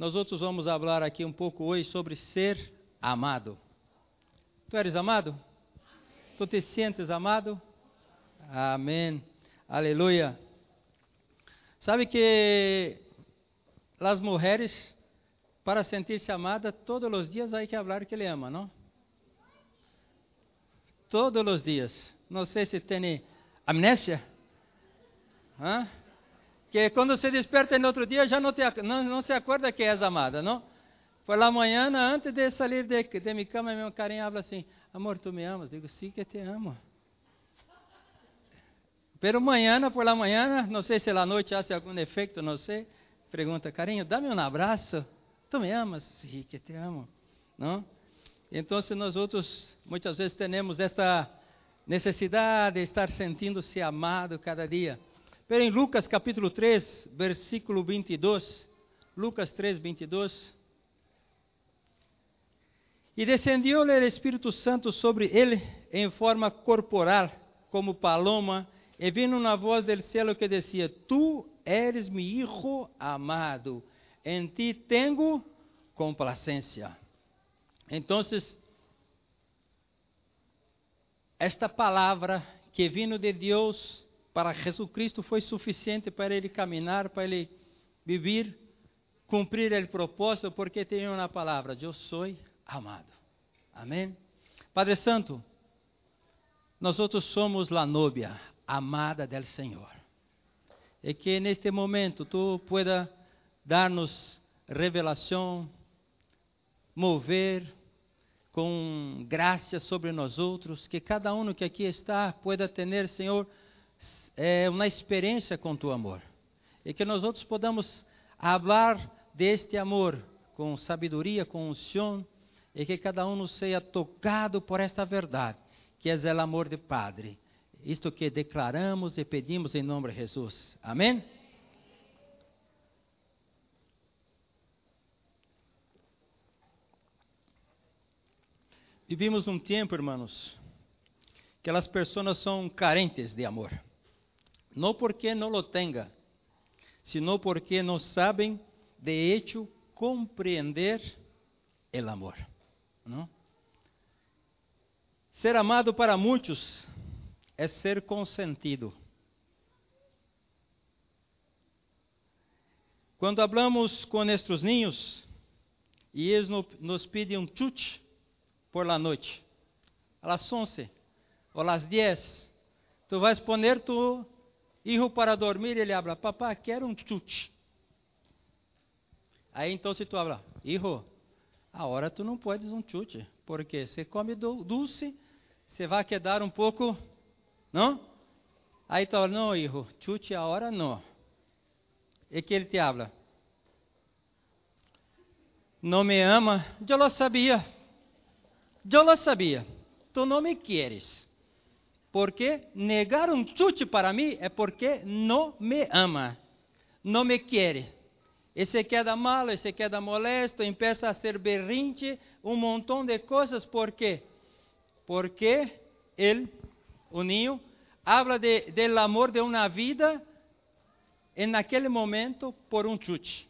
nós outros vamos falar aqui um pouco hoje sobre ser amado. Tu eres amado? Tu te sientes amado? Amém. Aleluia. Sabe que as mulheres, para sentir-se amada, todos os dias há que falar que ele ama, não? Todos os dias. Não sei se tem amnésia. ¿Ah? Que quando se desperta no outro dia já não, te, não, não se acorda que és amada, não? Por la manhã, antes de sair de, de minha cama, meu carinho fala assim: Amor, tu me amas? Digo, sim, que te amo. Pero mañana, por la mañana, não sei se a noite hace algum efeito, não sei. Pergunta, carinho, dá-me um abraço. Tu me amas? Sim, que te amo. Não? Então, nós outros muitas vezes temos esta necessidade de estar sentindo-se amado cada dia. Em Lucas capítulo 3, versículo 22, Lucas 3, 22. E descendeu-lhe o Espírito Santo sobre ele em forma corporal, como paloma, e vindo uma voz do céu que dizia: Tu eres mi hijo amado, em ti tenho complacência. Então, esta palavra que vindo de Deus para Jesus Cristo foi suficiente para ele caminhar, para ele viver, cumprir o propósito, porque tem uma palavra: Eu sou amado. Amém? Padre Santo, nós outros somos a novia amada del Senhor. E que neste momento tu pueda dar-nos revelação, mover com graça sobre nós outros, que cada um que aqui está pueda ter, Senhor, é, uma experiência com tu amor. E que nós outros podamos falar deste amor com sabedoria, com unção, e que cada um seja tocado por esta verdade, que é o amor de Padre. Isto que declaramos e pedimos em nome de Jesus. Amém? Vivimos um tempo, irmãos, que as pessoas são carentes de amor. Não porque não lo tenha, sino porque não sabem de hecho compreender o amor. Não? Ser amado para muitos é ser consentido. Quando hablamos com nossos ninhos e eles nos pedem um chute por la noite, a las 11 ou las 10, tu vais poner tu hijo para dormir ele habla, papá, quero um chute. Aí então se tu habla, hijo, agora tu não podes um chute, porque se come doce, você vai quedar um pouco não? Aí tu fala, não, hijo, chute agora não. E que ele te habla? Não me ama? Eu lo sabia. Eu lo sabia. Tu não me queres. Porque negar um chute para mim é porque não me ama. Não me quer. E se queda mal, e se queda molesto, empieza a ser berrinche, um montão de coisas. Por quê? Porque ele o niño, habla de, del amor de uma vida em aquele momento por um chute.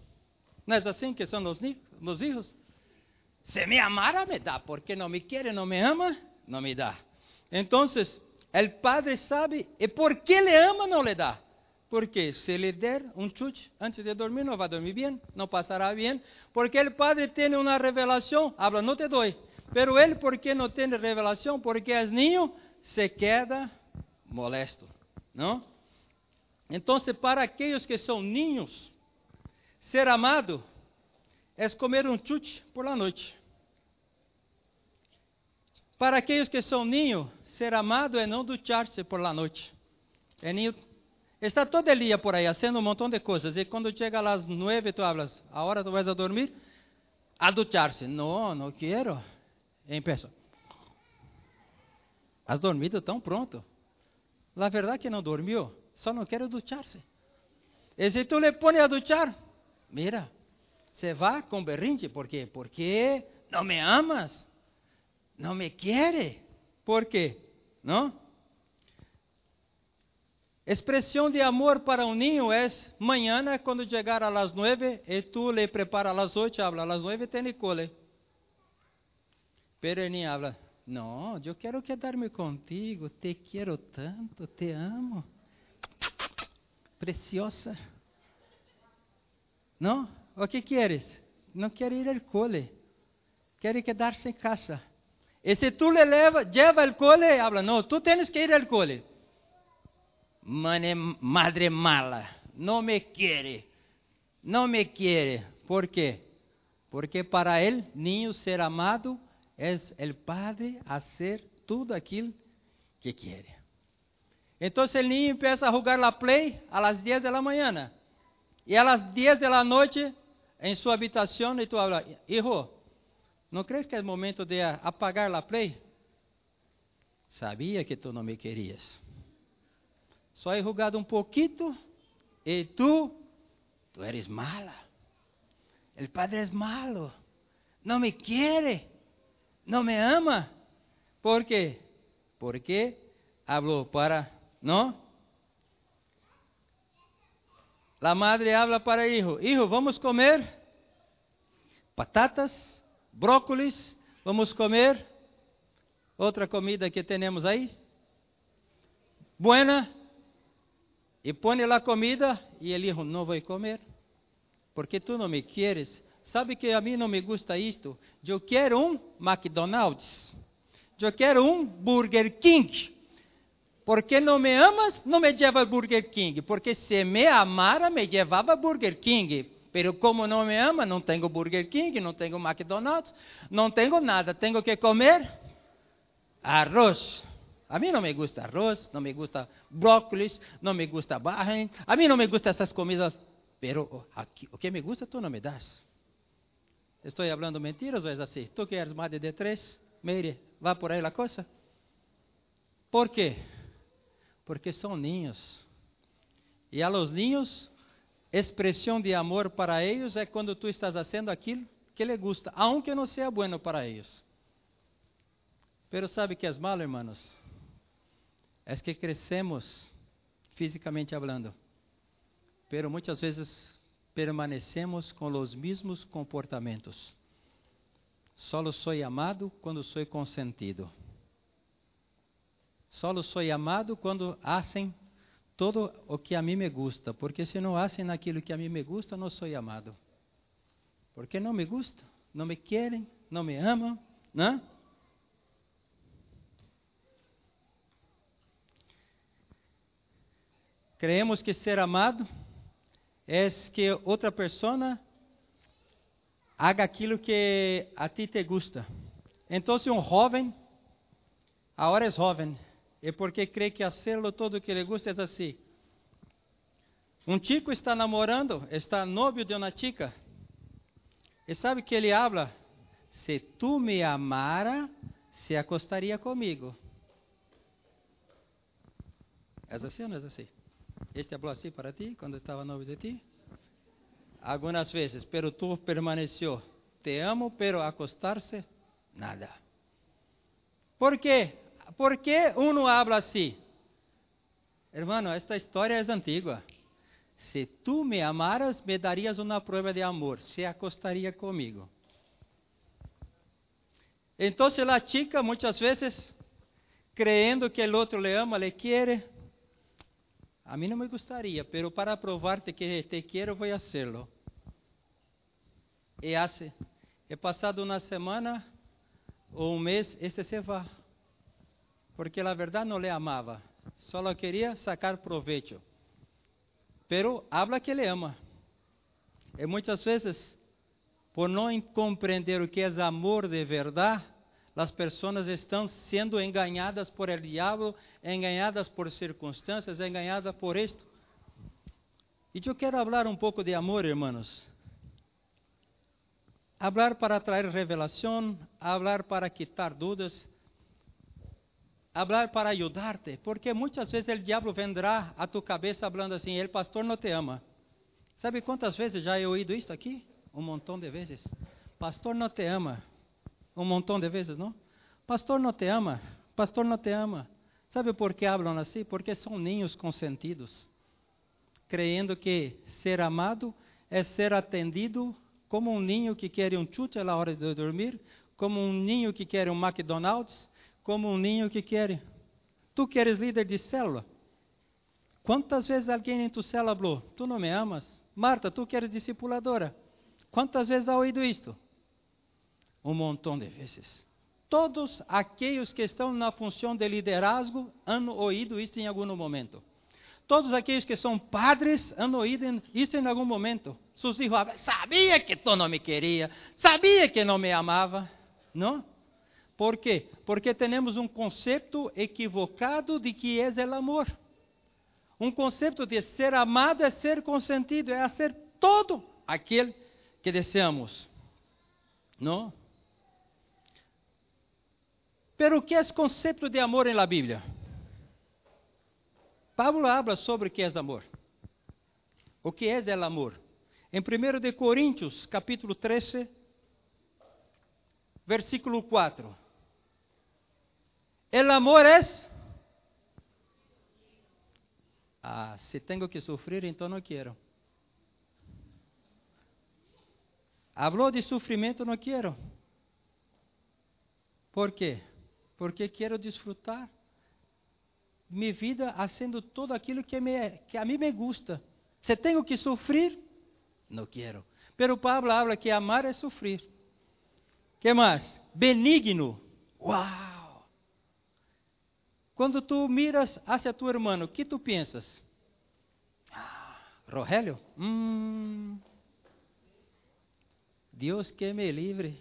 Não é assim que são os, os hijos? Se me amara, me dá. Porque não me quer, não me ama, não me dá. Então, o padre sabe e por que le ama, não le dá. Porque se lhe der um chute antes de dormir, não vai dormir bem, não passará bem. Porque o padre tem uma revelação, habla, não te dou. Pero ele, por que não tem revelação? Porque é niño se queda molesto, não? Então, para aqueles que são ninhos, ser amado é comer um chute por la noite. Para aqueles que são ninhos, ser amado é não duchar-se por la noite. É ninho, está todo dia por aí, fazendo um montão de coisas. E quando chega às nove, tu hablas, agora tu vais a dormir? A duchar-se. Não, não quero. Em pessoa. Has dormido tão pronto. Na verdade que não dormiu, só não quer duchar-se. E se tu le pones a duchar, mira, se vai com berrinche, por quê? Porque não me amas, não me quer. Por quê? Não? Expresión de amor para un niño es mañana cuando llegar a las nueve y tú le preparas a las ocho, habla las nueve tiene cole. Pero habla, no, yo quiero quedarme contigo, te quiero tanto, te amo. Preciosa. ¿No? ¿O qué quieres? No quiere ir al cole. Quiere quedarse en casa. Y si tú le leva, lleva al cole, habla, no, tú tienes que ir al cole. Mane, madre mala, no me quiere, no me quiere. ¿Por qué? Porque para el niño ser amado es el padre hacer todo aquilo que quiere. Entonces el niño empieza a jugar la play a las 10 de la mañana. Y a las 10 de la noche en su habitación y tú hablas, hijo, ¿no crees que es momento de apagar la play? Sabía que tú no me querías. Só he jugado um pouquito e tu, tu eres mala. El padre es malo. Não me quiere. Não me ama. ¿Por quê? Porque habló para, ¿no? La madre habla para el hijo, hijo, vamos comer patatas, brócolis, vamos comer outra comida que temos aí. Buena, e põe lá comida e ele não vou comer, porque tu não me quieres. Sabe que a mim não me gusta isto? Eu quero um McDonald's. Eu quero um Burger King. Porque não me amas, não me leva Burger King. Porque se me amara, me levava Burger King. Pero como não me ama, não tenho Burger King, não tenho McDonald's, não tenho nada. Tenho que comer arroz. A mim não me gusta arroz, não me gusta brócolis, não me gusta barra. A mim não me gusta essas comidas, pero aqui, o que me gusta tu não me das. Estou falando mentiras ou é assim? Tu que eres madre de três, Meire, vá por aí a coisa? ¿Por quê? Porque são ninhos. E a los niños, expressão de amor para eles é quando tu estás fazendo aquilo que lhe gusta, aunque não seja bueno para eles. Pero sabe que é malo, hermanos? es que crescemos fisicamente hablando, pero muchas veces permanecemos con los mismos comportamientos. Solo soy amado quando soy consentido. Solo soy amado quando hacen todo o que a mim me gusta, porque se não hacen aquilo que a mim me gusta, não sou amado. Porque não me gusta, não me querem, não me amam, não? Creemos que ser amado é que outra pessoa haga aquilo que a ti te gusta. Então, um jovem, agora é jovem, e porque crê que hacerlo todo que lhe gusta é assim. Um chico está namorando, está novio de uma chica, e sabe que ele habla? Se tu me amara, se acostaria comigo. É assim ou não é assim? Este habló así para ti cuando estaba novio de ti. Algunas veces, pero tú permaneció. Te amo, pero acostarse, nada. ¿Por qué? ¿Por qué uno habla así? Hermano, esta historia es antigua. Si tú me amaras, me darías una prueba de amor. Se acostaría conmigo. Entonces la chica muchas veces, creyendo que el otro le ama, le quiere, a mim não me gostaria, pero para provar-te que te quero, vou hacerlo. E hace. É passado uma semana ou um mês, este se va. Porque a verdade não le amava, só queria sacar proveito. Pero habla que le ama. E muitas vezes, por não compreender o que é amor de verdade, as pessoas estão sendo enganadas por el diabo, enganadas por circunstâncias, enganadas por isto. E eu quero falar um pouco de amor, hermanos. Hablar para trazer revelação, hablar para quitar dúvidas, hablar para ajudar-te, porque muitas vezes o diabo vendrá a tu cabeça falando assim: "El pastor não te ama". Sabe quantas vezes já he ouído isso aqui? Um montão de vezes. Pastor não te ama um montão de vezes, não? Pastor não te ama, pastor não te ama. Sabe por que falam assim? Porque são ninhos consentidos, creyendo que ser amado é ser atendido como um ninho que quer um chute na hora de dormir, como um ninho que quer um McDonald's, como um ninho que quer. Tu queres líder de célula? Quantas vezes alguém em tua célula falou: Tu não me amas? Marta, tu queres discipuladora? Quantas vezes ha ouído isto? Um montão de vezes. Todos aqueles que estão na função de liderazgo han ouído isto em algum momento. Todos aqueles que são padres han ouído isto em algum momento. Seus filhos sabia que tu não me queria, sabia que não me amava. Não? Por quê? Porque temos um conceito equivocado de que é o amor. Um conceito de ser amado é ser consentido, é ser todo aquele que desejamos. Não? Pero o que é esse conceito de amor la Bíblia? Pablo habla sobre o que é amor. O que é o amor? Em 1 de Coríntios, capítulo 13, versículo 4. El amor é Ah, se tenho que sofrer, então não quero. Hablou de sofrimento, não quero. Por quê? porque quero desfrutar minha vida fazendo tudo aquilo que, me, que a mim me gusta. Se tenho que sofrer, não quero. Pero Pablo fala que amar é sofrer. que mais? Benigno. Uau! Quando tu miras hacia tu irmão, o que tu pensas? Ah, Rogelio? Hum, Deus que me livre.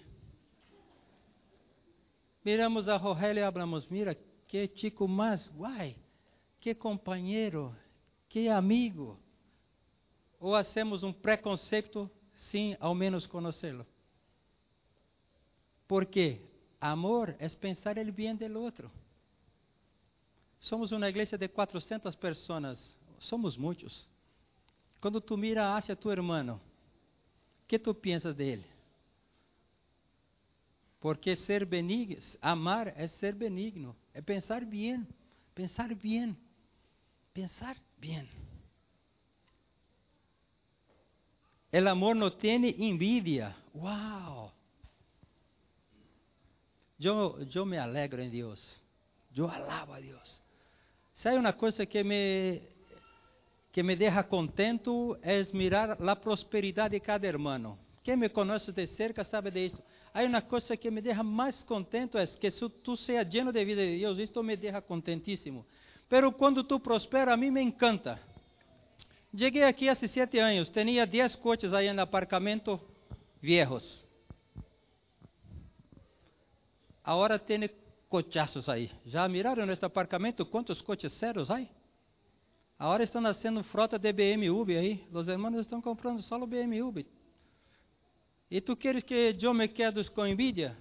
Miramos a Rogelio e hablamos, mira, que chico mais guay, que companheiro, que amigo. Ou hacemos um preconceito sem ao menos conhecê-lo. Porque amor é pensar el bem do outro. Somos uma igreja de 400 pessoas, somos muitos. Quando tu mira hacia tu irmão, que tu pensas dele? Porque ser benigno, amar é ser benigno, é pensar bem, pensar bem, pensar bem. El amor não tem envidia. Uau! Eu, eu me alegro em Deus. Eu alabo a Deus. Se há uma coisa que me que me deixa contento é mirar a prosperidade de cada irmão. Quem me conhece de cerca sabe disso. Há uma coisa que me deixa mais contento é que se tu seja lleno de vida de Deus, isto me deixa contentíssimo. Pero quando tu prospera, a mim me encanta. Cheguei aqui há sete anos, tinha dez coches aí no apartamento viejos. Agora tem cochazos aí. Já miraram neste apartamento quantos coches sérios aí? Agora estão nascendo frota de BMW aí. Os irmãos estão comprando só o BMW. E tu queres que eu me quede com envidia?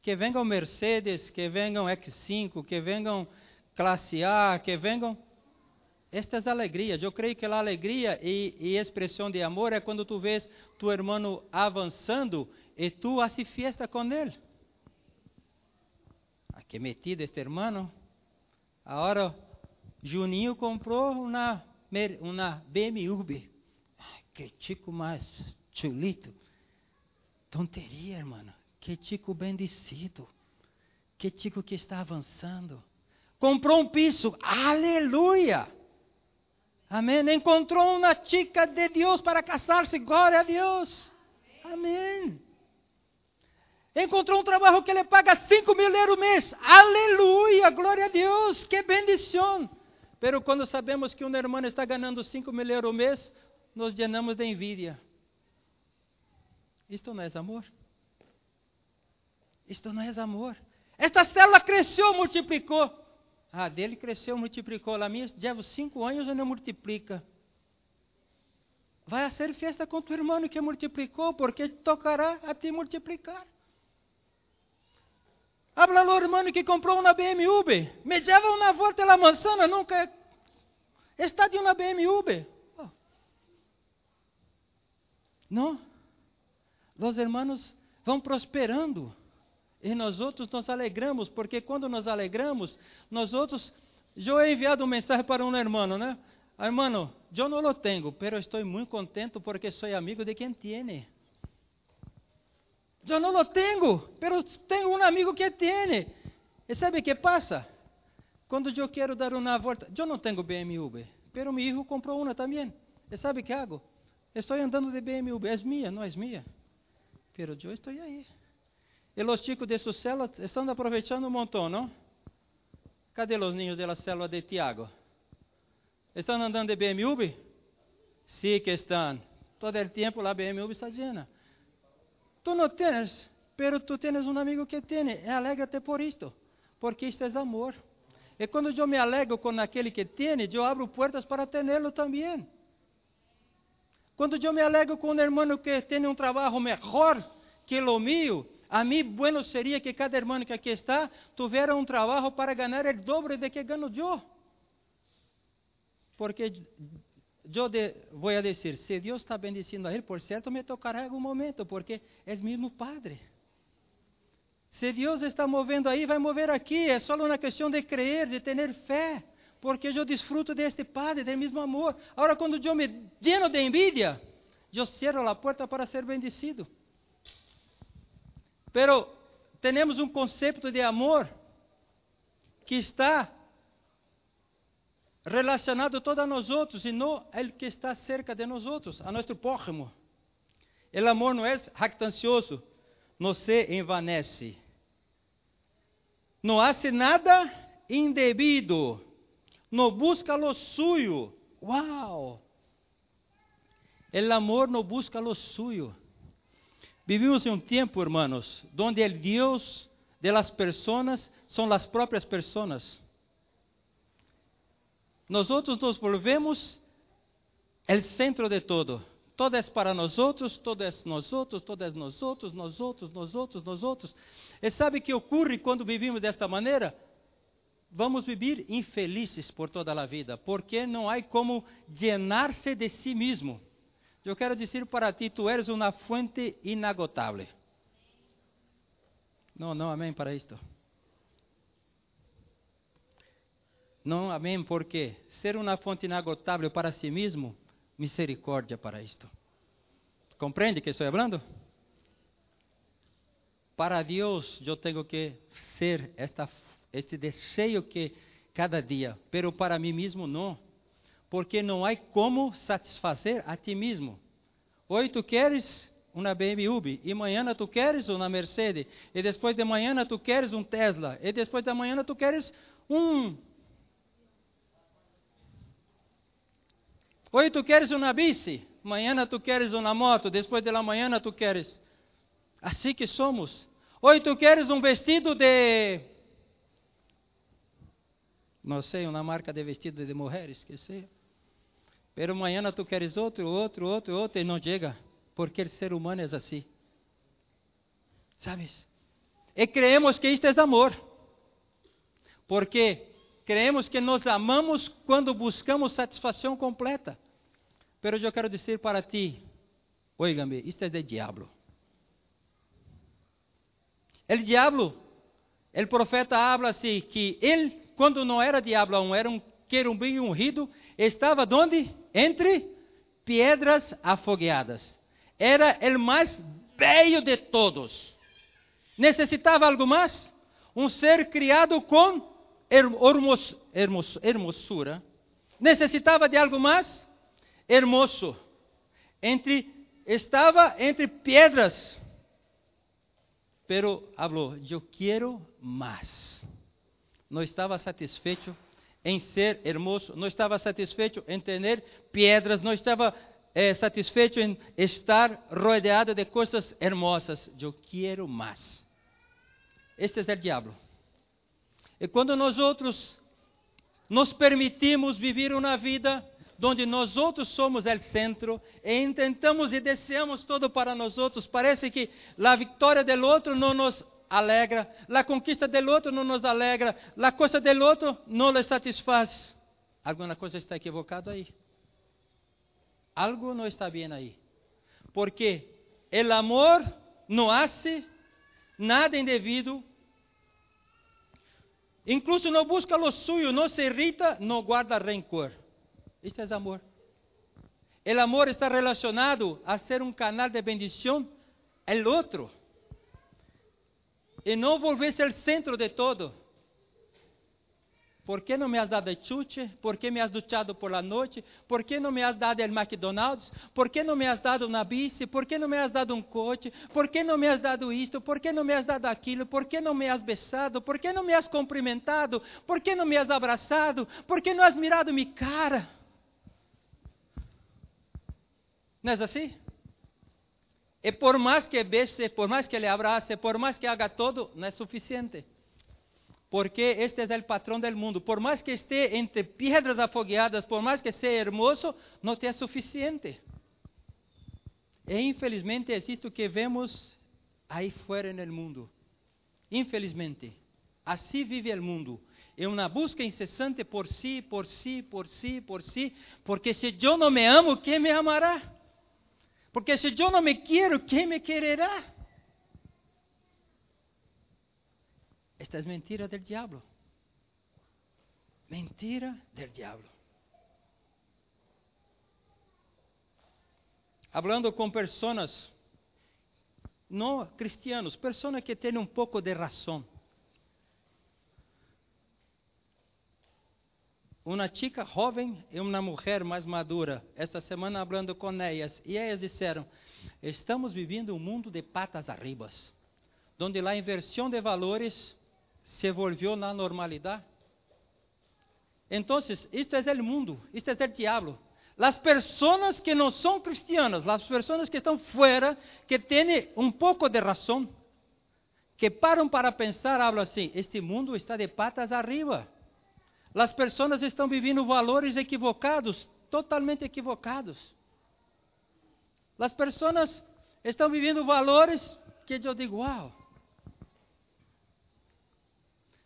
Que venham Mercedes, que venham X5, que venham classe A, que venham. Esta é a alegria. Eu creio que a alegria e, e expressão de amor é quando tu vês tu irmão avançando e tu haces fiesta com ele. Que metido este irmão. Agora, Juninho comprou uma, uma BMW. Chico mais chulito. Tonteria, irmã. Que tico bendecido. Que tico que está avançando. Comprou um piso. Aleluia. Amém. Encontrou uma chica de Deus para casar-se. Glória a Deus. Amém. Encontrou um trabalho que ele paga 5 mil euros mês. Aleluia. Glória a Deus. Que bendição. Pero quando sabemos que um irmão está ganhando 5 mil euros mês, nos llenamos de envidia. Isto não é amor? Isto não é amor. Esta célula cresceu, multiplicou. A dele cresceu, multiplicou. A minha, llevo cinco anos e não multiplica. Vai a ser festa com tu irmão que multiplicou, porque tocará a ti multiplicar. Habla ao irmão que comprou uma BMW. Me leva uma volta na manzana, nunca está de uma BMW. Oh. Não? os hermanos vão prosperando. E nós outros nos alegramos, porque quando nos alegramos, nós outros. Eu he enviado um mensagem para um irmão, né? Hermano, eu não lo tenho, pero estou muito contento porque sou amigo de quem tiene. Eu não lo tenho, pero tenho um amigo que tiene. E sabe o que passa? Quando eu quero dar uma volta, eu não tenho BMW, pero meu filho comprou uma também. E sabe o que hago? Estou andando de BMW, é minha, não é minha. Pero eu estou aí. E os chicos de sua célula estão aproveitando um montão, não? Cadê os ninhos da célula de Tiago? Estão andando de BMW? Sim sí que estão. Todo o tempo a BMW está llena. Tu não tens, pero tu tens um amigo que tem. E alegra-te por isto, porque isto é amor. E quando eu me alegro com aquele que tem, eu abro portas para tê-lo também. Quando eu me alegro com um irmão que tem um trabalho melhor que o meu, a mim, bueno seria que cada irmão que aqui está tivesse um trabalho para ganhar o dobro de que ganho eu. Porque eu de, vou dizer, se Deus está bendicindo a ele, por certo me tocará algum momento, porque é mesmo Padre. Se Deus está movendo aí, vai mover aqui. É só uma questão de crer, de ter fé. Porque eu desfruto deste Padre, do mesmo amor. Agora, quando eu me lleno de envidia, eu cerro a porta para ser bendecido. Pero temos um conceito de amor que está relacionado todo a nós outros e não ele que está cerca de nós outros, a nosso próximo. O amor não é jactancioso, não se envanece. Não hace nada indebido, não busca lo suyo. Uau! El amor não busca lo suyo. Vivimos em um tempo, hermanos, onde o Deus de las personas são as próprias pessoas. Nós outros nos volvemos o centro de todo. Todo é para nós outros, todo é nós outros, todo é nós outros, nós outros, nós outros, nós outros. E sabe o que ocorre quando vivimos desta maneira? Vamos viver infelizes por toda a vida, porque não há como llenar-se de si mesmo. Eu quero dizer para ti, tu eres uma fonte inagotável. Não, não, amém para isto. Não, amém, porque ser uma fonte inagotável para si mesmo misericórdia para isto. Compreende que estou falando? Para Deus eu tenho que ser esta, este desejo que cada dia, pero para mim mesmo não, porque não há como satisfazer a ti mesmo. Hoje tu queres uma BMW e amanhã tu queres uma Mercedes e depois de manhã tu queres um Tesla e depois de manhã tu queres um Hoje tu queres uma bici, amanhã tu queres uma moto, depois de la manhã tu queres. Assim que somos. Hoje tu queres um vestido de. Não sei, uma marca de vestido de mulheres, que sei. Pero amanhã tu queres outro, outro, outro, outro, e não chega. Porque o ser humano é assim. Sabes? E creemos que isto é amor. Porque Creemos que nos amamos quando buscamos satisfação completa. Pero eu quero dizer para ti, oígame, isto é de diabo. O diabo, o profeta habla assim, que ele, quando não era diabo era um querubim ungido, estava onde? Entre pedras afogueadas. Era o mais bello de todos. Necessitava algo mais? Um ser criado com hermos, hermos, hermosura, necessitava de algo mais? Hermoso. Entre, estava entre pedras. Pero falou, eu quero mais. Não estava satisfeito em ser hermoso, não estava satisfeito em ter pedras, não estava eh, satisfeito em estar rodeado de coisas hermosas. Eu quero mais. Este é o diabo. E quando nós outros nos permitimos viver uma vida onde nós outros somos o centro e tentamos e desejamos todo para nós outros, parece que a vitória do outro não nos alegra, a conquista do outro não nos alegra, a coisa do outro não lhe satisfaz. Alguma coisa está equivocada aí. Algo não está bem aí. Porque o amor não hace nada indevido, incluso não busca lo suyo, não se irrita, não guarda rencor. Isto é amor. O amor está relacionado a ser um canal de bendição ao outro e não volver-se o centro de todo. ¿Por qué no me has dado chuche? ¿Por qué me has duchado por la noche? ¿Por qué no me has dado el McDonald's? ¿Por qué no me has dado una bici? ¿Por qué no me has dado un coche? ¿Por qué no me has dado esto? ¿Por qué no me has dado aquilo? ¿Por qué no me has besado? ¿Por qué no me has cumprimentado? ¿Por qué no me has abrazado? ¿Por qué no has mirado mi cara? ¿No es así? E por mais que beije, por mais que le abrace, por mais que haga todo, não é suficiente porque este é o patrão do mundo. Por mais que esteja entre pedras afogueadas, por mais que seja hermoso, não te é suficiente. E infelizmente é isto que vemos aí fora no mundo. Infelizmente, assim vive o mundo. É uma busca incessante por si, por si, por si, por si, porque se eu não me amo, quem me amará? Porque se eu não me quero, quem me quererá? Esta es mentira del diablo. Mentira del diablo. Hablando com pessoas não cristianos, pessoas que têm um pouco de razão. Uma chica jovem e uma mulher mais madura, esta semana falando com elas, e elas disseram: Estamos vivendo um mundo de patas arribas, onde a inversão de valores se volvió na normalidade. Então, isto é o mundo, isto é o diabo. As pessoas que não são cristianas, as pessoas que estão fora, que têm um pouco de razão, que param para pensar, falam assim: este mundo está de patas arriba. As pessoas estão vivendo valores equivocados, totalmente equivocados. As pessoas estão vivendo valores que eu digo, uau,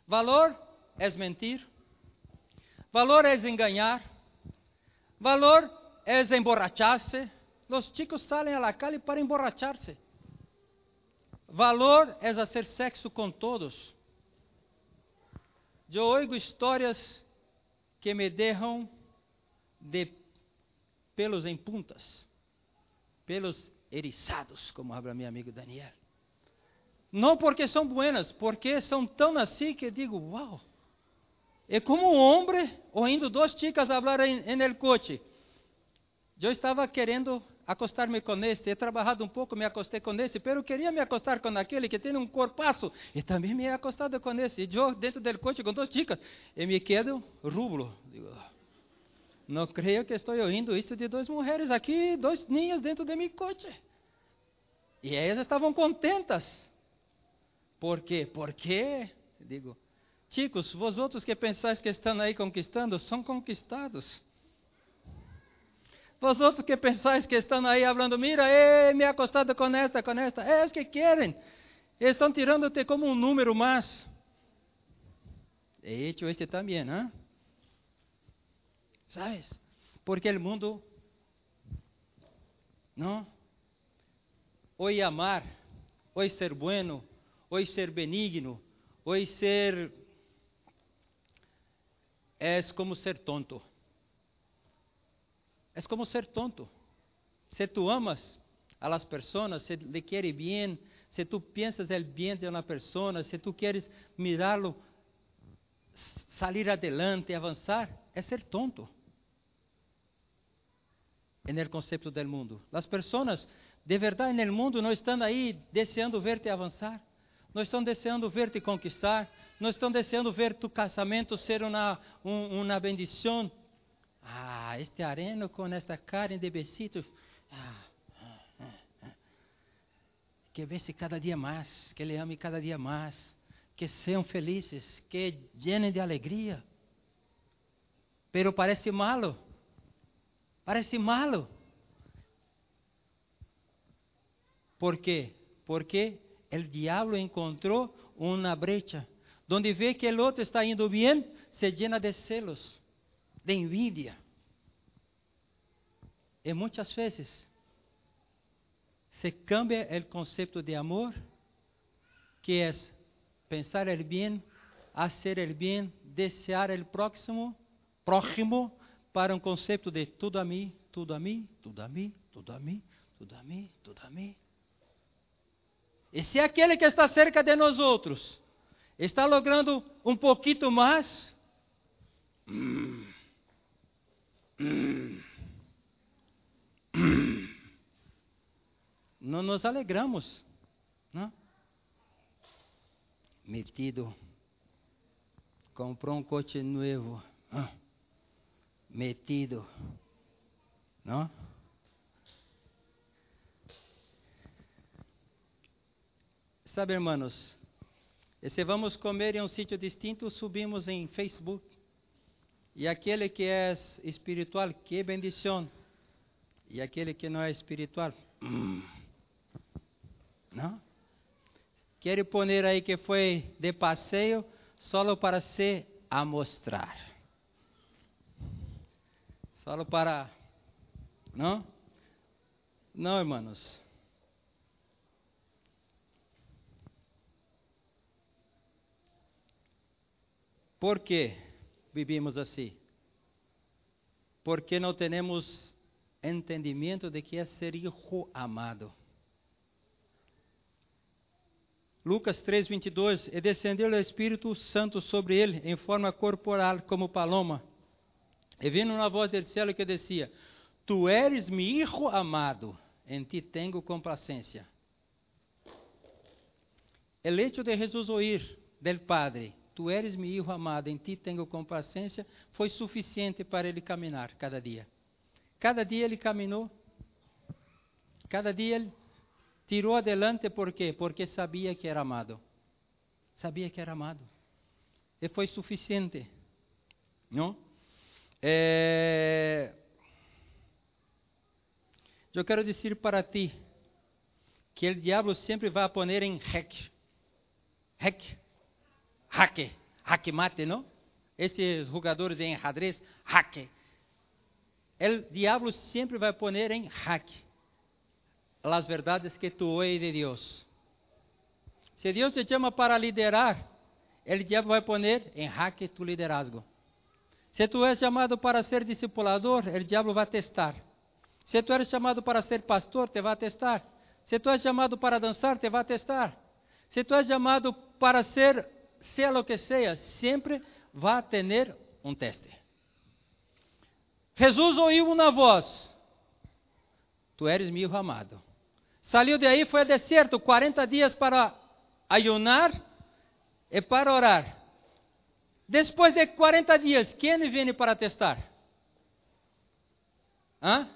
Valor é mentir. Valor é enganar. Valor é emborrachar-se. Os chicos saem la calle para emborrachar-se. Valor é fazer sexo com todos. Eu oigo histórias que me deixam de pelos em puntas, pelos eriçados, como habla meu amigo Daniel. Não porque são buenas, porque são tão assim que digo, uau. É como um homem ouvindo duas chicas falar el coche. Eu estava querendo acostar-me com este, he trabalhado um pouco, me acostei com este, pero queria me acostar com aquele que tem um corpaço, e também me he acostado com esse. E eu dentro do coche com duas chicas, e me quedo rublo. Digo, não creio que estou ouvindo isto de duas mulheres aqui, dois ninhos dentro de meu coche. E elas estavam contentas. Por quê? Porque, digo, chicos, vosotros que pensais que estão aí conquistando, são conquistados. Vosotros que pensais que estão aí falando, mira, eh, me acostado com esta, com esta, é os que querem. Estão tirando-te como um número mais. He hecho este também, ¿eh? ¿Sabes? Porque o mundo, não? Hoje amar, hoje ser bueno, hoje ser benigno, hoje ser. É como ser tonto. É como ser tonto. Se tu amas a las personas, se le quieres bien, se tu piensas el bien de uma pessoa, se tu quieres mirá-lo salir adelante, avançar, é ser tonto. En el concepto del mundo. As pessoas, de verdade, no mundo não estão aí desejando ver-te avançar não estão desejando ver-te conquistar, não estão desejando ver tu casamento ser uma, um, uma bendição. Ah, este areno com esta carne de besitos. Ah, ah, ah, que vence cada dia mais, que le ame cada dia mais, que sejam felizes, que llenem de alegria. Pero parece malo, parece malo. ¿Por quê? Porque el diablo encontrou uma brecha. Donde vê que o outro está indo bem, se llena de celos, de envidia. E muitas vezes se cambia o conceito de amor que é pensar el bien, hacer el bien, desear el próximo, próximo, para um conceito de tudo a mim, tudo a mim, tudo a mim, tudo a mim, tudo a mim, tudo a mim. E se aquele que está cerca de nós outros está logrando um pouquinho mais, não nos alegramos, não? Metido, comprou um coche novo, metido, não? Sabe, irmãos, e se vamos comer em um sítio distinto, subimos em Facebook. E aquele que é espiritual, que bendição. E aquele que não é espiritual, não? Quer pôr aí que foi de passeio só para se amostrar. Só para. Não? Não, irmãos. Por que vivimos assim? Porque não temos entendimento de que é ser hijo amado. Lucas 3, 22, e descendeu o Espírito Santo sobre ele em forma corporal como paloma. E vindo uma voz do céu que dizia: Tu eres mi hijo amado, em ti tenho complacência. O hecho de Jesus ouvir del Padre Tu eres meu filho amado, em ti tenho complacência, foi suficiente para ele caminhar cada dia. Cada dia ele caminhou, cada dia ele tirou adelante, por quê? Porque sabia que era amado. Sabia que era amado. E foi suficiente. Não? É... Eu quero dizer para ti que o diabo sempre vai pôr em rec. Rec jaque, jaque mate, ¿no? Esses jogadores em xadrez, jaque. O diabo sempre vai poner em jaque as verdades que tu oes de Deus. Se Deus te chama para liderar, o diabo vai poner em jaque tu liderazgo. Se tu és chamado para ser discipulador, o diabo vai testar. Se tu eres chamado para ser pastor, te vai testar. Se tu és chamado para dançar, te vai testar. Se tu és chamado para ser sea lo que sea, sempre vai ter um teste. Jesus ouviu uma voz: Tu eres meu amado. Saiu de aí, foi ao deserto, 40 dias para ayunar e para orar. Depois de 40 dias, quem vem para testar? Hã?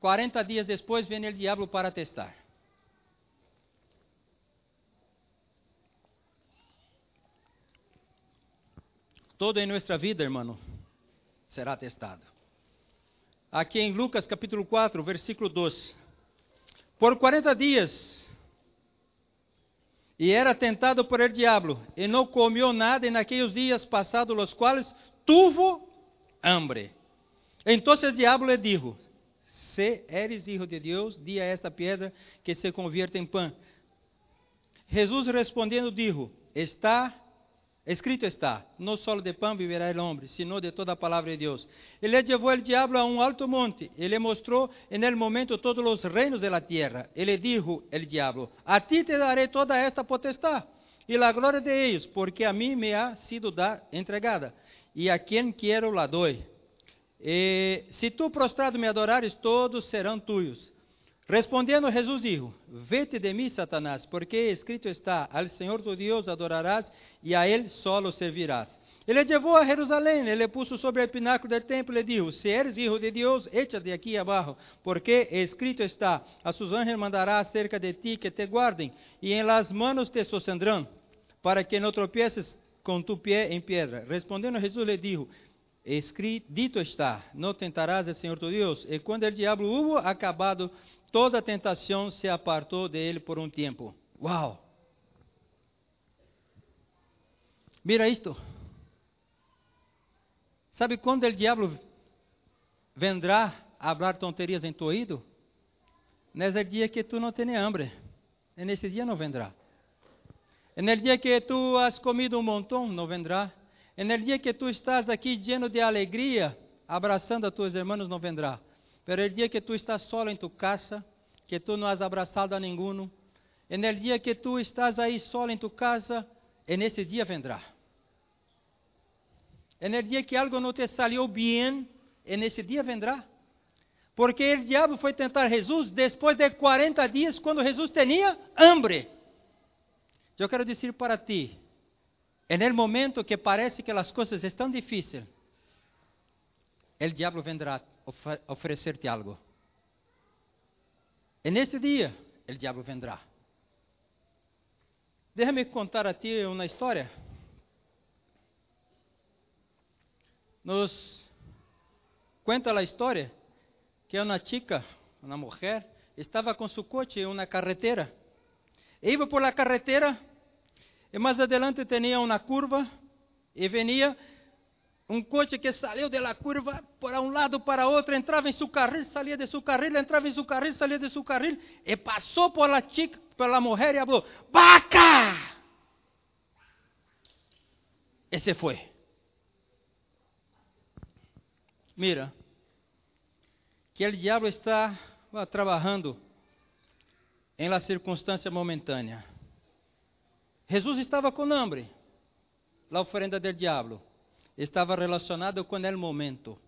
40 dias depois vem o diabo para testar. Todo em nossa vida, irmão, será testado. Aqui em Lucas capítulo 4, versículo 12. Por 40 dias, e era tentado por el diabo, e não comeu nada em aqueles dias passados, os quais tuvo hambre. Então o diabo lhe dijo: Se eres hijo de Deus, di a esta pedra que se convierta em pão. Jesus respondendo, dijo: Está Escrito está: não só de pão viverá o homem, sino de toda a palavra de Deus. Ele levou o diabo a um alto monte e lhe mostrou en el momento todos os reinos de la tierra. Ele dijo el diabo: A ti te daré toda esta potestad e a glória de ellos, porque a mim me ha sido da, entregada, e a quem quero la doy. E, se tu prostrado me adorares, todos serão tuyos. Respondendo Jesus dijo, vete de mim, Satanás, porque escrito está, al Senhor tu Deus adorarás e a Ele solo servirás. Ele levou a Jerusalém, ele puso sobre o pináculo do templo e dijo, se eres hijo de Deus, echa de aqui abaixo, porque escrito está, a sus ángeles mandará acerca de ti que te guardem, e em las manos te sostendrão, para que não tropieces com tu pé em pedra. Respondendo Jesus lhe dijo, escrito, dito está, não tentarás o Senhor tu Deus. E quando o diabo hubo acabado toda a tentação, se apartou dele por um tempo. Uau! Mira isto. Sabe quando o diabo vendrá a falar tonterias em tu oído? Nesse dia que tu não tens hambre. E nesse dia não vendrá. En el día que tú has comido un montón, no vendrá. En el día que tú estás aquí lleno de alegría, abrazando a tus hermanos, no vendrá. Pero el día que tú estás solo en tu casa, que tú no has abrazado a ninguno, en el día que tú estás ahí solo en tu casa, en ese día vendrá. En el día que algo no te salió bien, en ese día vendrá. Porque el diabo foi tentar Jesus depois de 40 dias, quando Jesus tinha hambre. Eu quero dizer para ti, en momento que parece que as coisas estão difíceis, o diabo vendrá oferecer-te algo. En este dia, o diabo vendrá. Déjame contar a ti uma história. Nos conta a história que uma chica, uma mulher, estava com seu coche em uma carretera. Iba por la carretera e mais adelante tinha uma curva e venia um coche que saiu de la curva por um lado para outro, entrava em seu carril, saía de seu carril, entrava em seu carril, saía de seu carril e passou por la chica, por la mulher e falou: "Vaca!" E se foi. Mira, que o diabo está trabalhando em la circunstância momentânea. Jesus estava com hambre. A oferenda del diabo estava relacionada com o momento.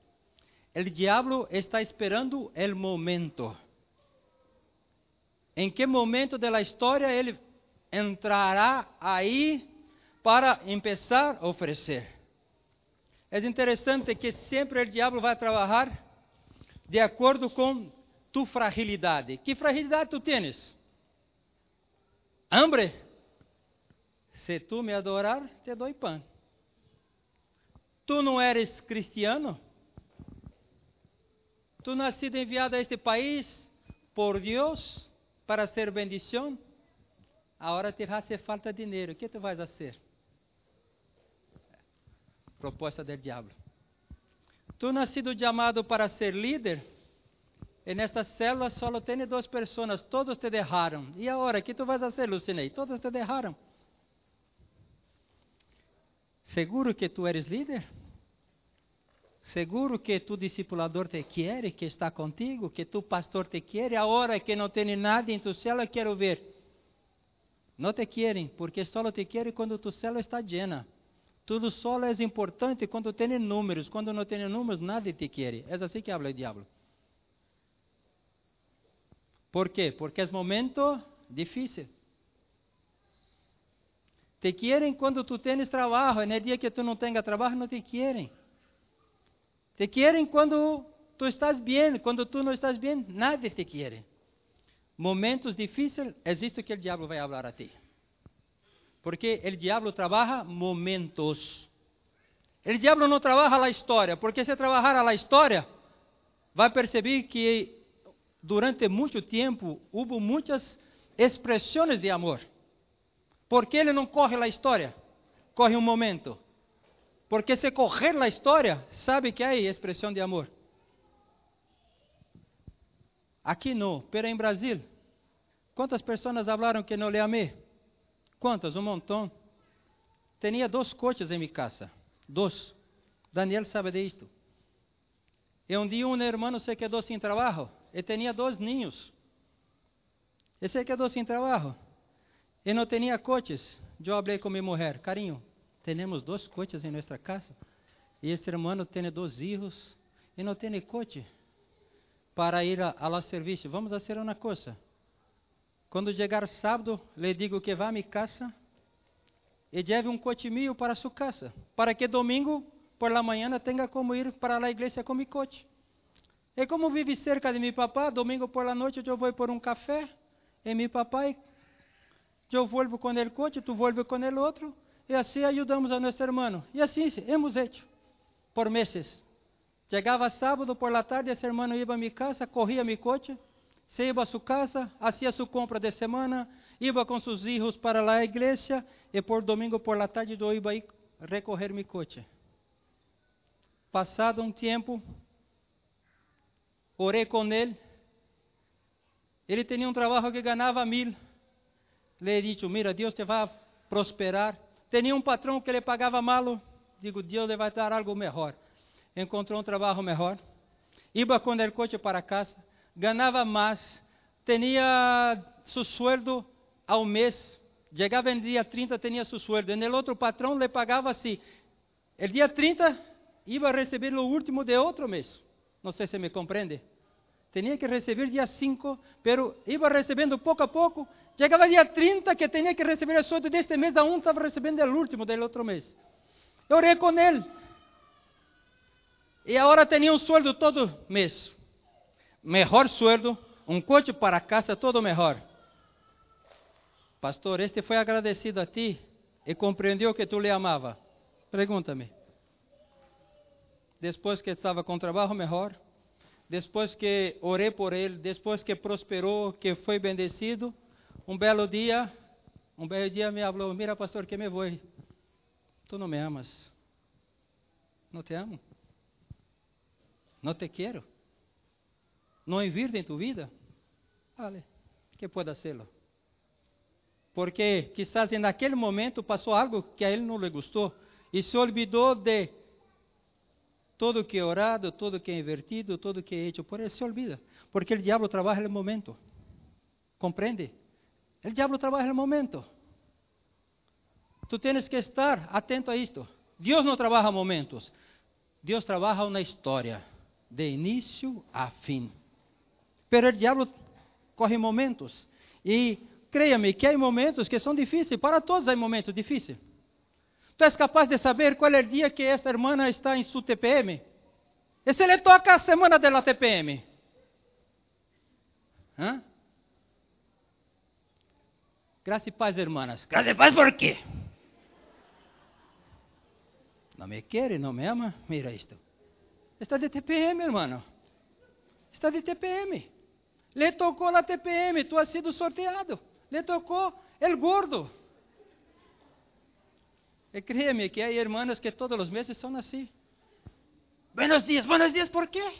O diabo está esperando o momento. Em que momento da história ele entrará aí para começar a oferecer? É interessante que sempre o diabo vai trabalhar de acordo com tu fragilidade. Que fragilidade tu tens? Hambre? Se tu me adorar, te dou pão. Tu não eres cristiano? Tu nascido enviado a este país por Deus para ser bendição? Agora te vai falta dinheiro. O que tu vais fazer? Proposta do diabo. Tu nascido chamado para ser líder, e nesta célula só tem duas pessoas, todos te deixaram. E agora, o que tu vas fazer, Lucinei? Todos te deixaram. Seguro que tu eres líder? Seguro que tu discipulador te quer, que está contigo, que tu pastor te quer, agora que não tem nada em tu célula, quero ver. Não te querem, porque só te querem quando tu célula está llena. Tudo solo é importante quando tem números. Quando não tem números, nada te quer. É assim que habla o diabo. ¿Por quê? Porque é momento difícil. Te querem quando tu tens trabalho. E no dia que tu não tenha trabalho, não te querem. Te querem quando tu estás bem. Quando tu não estás bem, nada te quer. Momentos difíceis, existe que o diabo vai falar a ti. Porque o diabo trabalha momentos. O diabo não trabalha a história, porque se trabalhar a história, vai perceber que durante muito tempo houve muitas expressões de amor. Porque ele não corre a história, corre um momento. Porque se correr a história, sabe que há expressão de amor. Aqui não, pero em Brasil, quantas pessoas falaram que não lhe amei? Quantas? Um montão. Tinha dois coches em minha casa. Dois. Daniel sabe disto. E um dia um irmão se quedou sem trabalho e tinha dois ninhos. E se quedou sem trabalho e não tinha coches. Eu falei com minha mulher, carinho, temos dois coches em nossa casa e este irmão tem dois filhos e não tem coche para ir ao serviço. Vamos fazer uma coisa. Quando chegar sábado, lhe digo que vá a minha casa e leve um coche meu para sua casa, para que domingo por la manhã tenha como ir para a igreja com meu coche. E como vive cerca de meu papá, domingo por la noite eu vou por um café e meu papai, eu volvo com ele coche, tu volve com ele outro, e assim ajudamos a nosso irmão. E assim hemos hecho por meses. Chegava sábado por la tarde, esse irmão ia a minha casa, corria meu coche, se iba a sua casa, fazia sua compra de semana, iba com seus filhos para a igreja e por domingo por la tarde eu iba a recorrer meu coche. Passado um tempo, orei com ele. Ele tinha um trabalho que ganhava mil. Le he dicho, mira, Deus te vai prosperar. Tinha um patrão que lhe pagava malo. Digo, Deus lhe vai dar algo melhor. Encontrou um trabalho melhor. Iba com o coche para casa. Ganhava mais. Tinha seu sueldo ao mês. Chegava no dia 30, tinha seu sueldo. E o outro patrão lhe pagava assim. El dia 30, iba a receber o último de outro mês. Não sei se me compreende. Tinha que receber dia 5, pero iba recebendo pouco a pouco. Chegava dia 30 que tinha que receber o sueldo deste mês, aún estava recebendo o último do outro mês. Eu orei com ele. E agora tinha um sueldo todo mês. Melhor sueldo, um coche para casa, todo melhor. Pastor, este foi agradecido a ti e compreendeu que tu lhe amava. Pergunta-me. Depois que estava com trabalho melhor, depois que orei por ele, depois que prosperou, que foi bendecido, um belo dia, um belo dia me falou: Mira, pastor, que me vou. Tu não me amas. Não te amo. Não te quero. Não invirto em tu vida. Vale, que pode hacerlo. Porque quizás naquele momento passou algo que a ele não lhe gostou e se olvidou de todo que é orado, todo que é invertido, todo que é hecho por ele, se olvida. Porque o diabo trabalha no momento. Compreende? O diabo trabalha no momento. Tu tens que estar atento a isto. Deus não trabalha momentos. Deus trabalha na história, de início a fim. Pero o diabo corre momentos. E creia-me que há momentos que são difíceis. Para todos há momentos difíceis. Tu és capaz de saber qual é o dia que esta irmã está em sua TPM? E se lhe toca a semana da TPM? Hã? Graça e paz, irmãs. Graça e paz por quê? Não me quer, não me ama? Mira isto. Está de TPM, irmão. Está de TPM. Le tocou a TPM, tu has sido sorteado. Le tocou el gordo. E créeme que há irmãs que todos os meses são assim. Buenos dias, buenos dias, ¿por quê?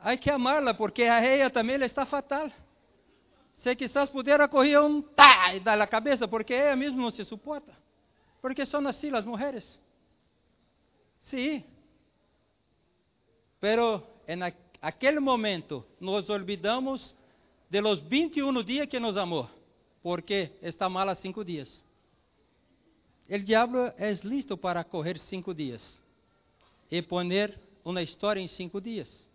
Há que amá-la porque a ela também está fatal. Se quizás pudiera coger um tá e cabeça, porque ela mesmo não se suporta. Porque são assim as mulheres. Sim. Sí. Pero en aquele momento nos olvidamos de los 21 dias que nos amou porque está mal há cinco dias. O diabo é listo para correr cinco dias e poner uma história em cinco dias.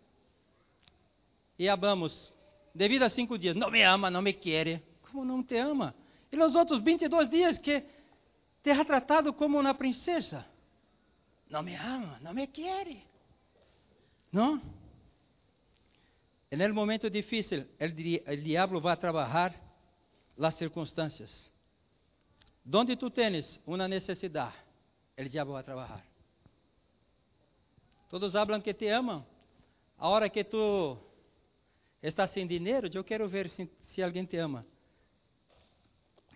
E habamos, devido a cinco dias, não me ama, não me quer. Como não te ama? E os outros 22 dias que te ha tratado como uma princesa. Não me ama, não me quer. Não? En el momento difícil, o diabo vai trabalhar las circunstâncias. Donde tu tens uma necessidade, o diabo vai trabalhar. Todos falam que te amam. A hora que tu estás sem dinheiro, eu quero ver se, se alguém te ama.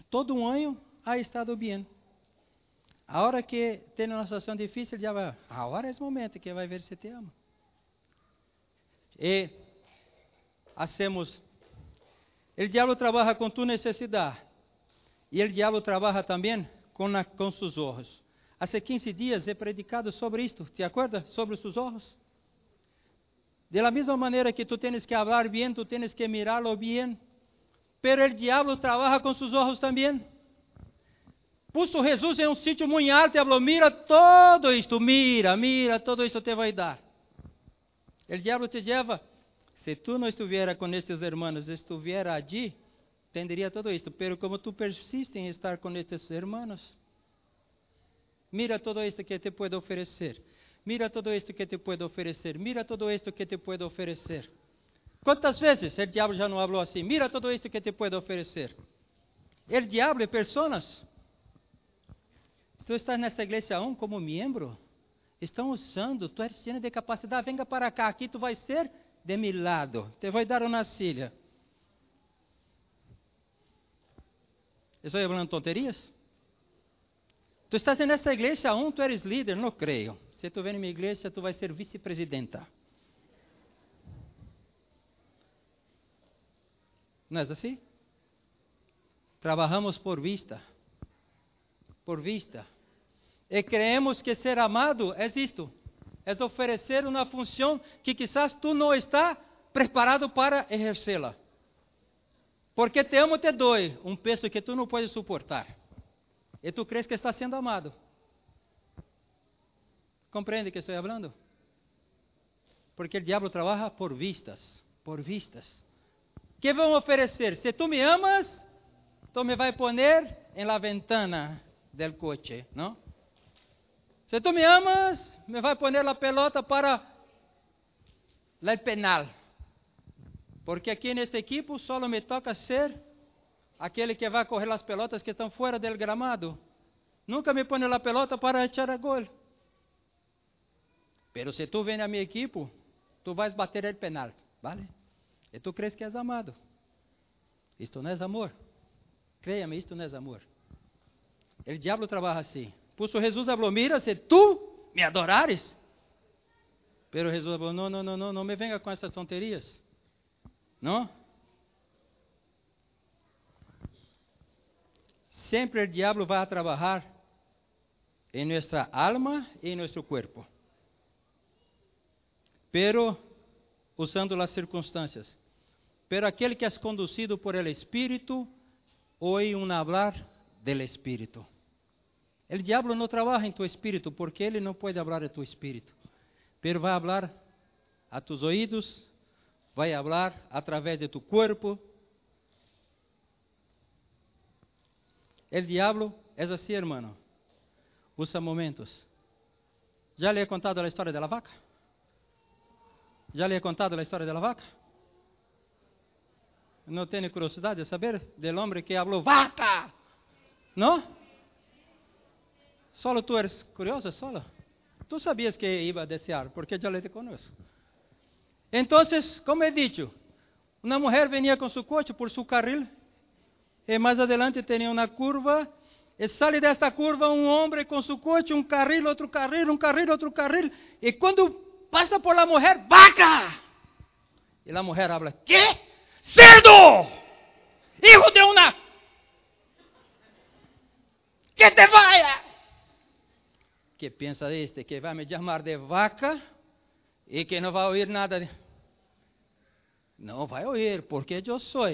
Todo um ano ha estado bem. A hora que tem uma situação difícil, já vai. Agora é o momento que vai ver se te ama. E hacemos o diabo trabalha com tu necessidade. E o diabo trabalha também com, com seus olhos. Há 15 dias he predicado sobre isto, te acordas? Sobre seus olhos. De la mesma maneira que tu tens que falar bem, tu tens que mirá-lo bem. Pero o diabo trabalha com seus olhos também. Puso Jesus em um sítio muito alto e falou: Mira todo isto, mira, mira, todo isto te vai dar. O diabo te leva se tu não estivesse com estes irmãos, estivesse allí, tenderia todo isto. Pero como tu persistes em estar com estes irmãos, mira todo isto que te puedo oferecer. Mira todo isto que te puedo oferecer. Mira todo isto que te puedo oferecer. Quantas vezes o diabo já não falou assim? Mira todo isto que te puedo oferecer. O diabo é pessoas. Tu estás nessa igreja aún como membro. Estão usando, tu és cheio de capacidade. Venga para cá, aqui tu vai ser de mi lado. Te voy a dar una silla. Estou falando tonterias? Tu estás nessa igreja aún, tu eres líder? Não creio. Se tu vem em minha igreja, tu vai ser vice-presidenta. Não é assim? Trabajamos por vista. Por vista. E creemos que ser amado é isto: é oferecer uma função que quizás tu não está preparado para exercê-la. Porque te amo, te dou um peso que tu não podes suportar. E tu crees que está sendo amado. Compreende que estou falando? Porque o diabo trabalha por vistas, por vistas. Que vão oferecer? Se tu me amas, tu me vai poner em la ventana del coche, não? Se tu me amas, me vai poner la pelota para el penal. Porque aqui neste equipo só me toca ser aquele que vai correr as pelotas que estão fora do gramado. Nunca me põe a pelota para echar a gol. Pero se tu vem a meu equipo, tu vais bater el penal, ¿vale? E tu crees que és amado. Isto não é amor. Creia-me, isto não é amor. O diabo trabalha assim. Por isso Jesus falou: Mira, se tu me adorares. Pero Jesus falou: Não, não, não, não, não me venga com essas tonterias. Não? Sempre o diabo vai trabalhar em nossa alma e em nosso corpo. Pero usando as circunstâncias. Pero aquele que é conduzido por el Espírito, oye um hablar del Espírito. O diabo não trabalha em tu espírito, porque ele não pode falar em tu espírito. Pero vai falar a tus ouvidos, vai falar através de tu corpo. O diabo é assim, hermano. Usa momentos. Já lhe he contado a história da vaca? Já lhe he contado a história da vaca? Não tem curiosidade de saber do homem que falou vaca? Não? Solo tu eres curioso, solo. Tu sabias que iba a desear, porque já te conheço. Então, como he dicho, uma mulher venia com seu coche por seu carril, e mais adelante tinha uma curva, e sale desta curva um homem com seu coche, um carril, outro carril, um carril, outro carril, e quando passa por la mulher, vaca! E a mulher habla, que? Cerdo! Hijo de una... Que te vaya! que pensa este que vai me chamar de vaca e que não vai ouvir nada. De... Não vai ouvir, porque eu sou.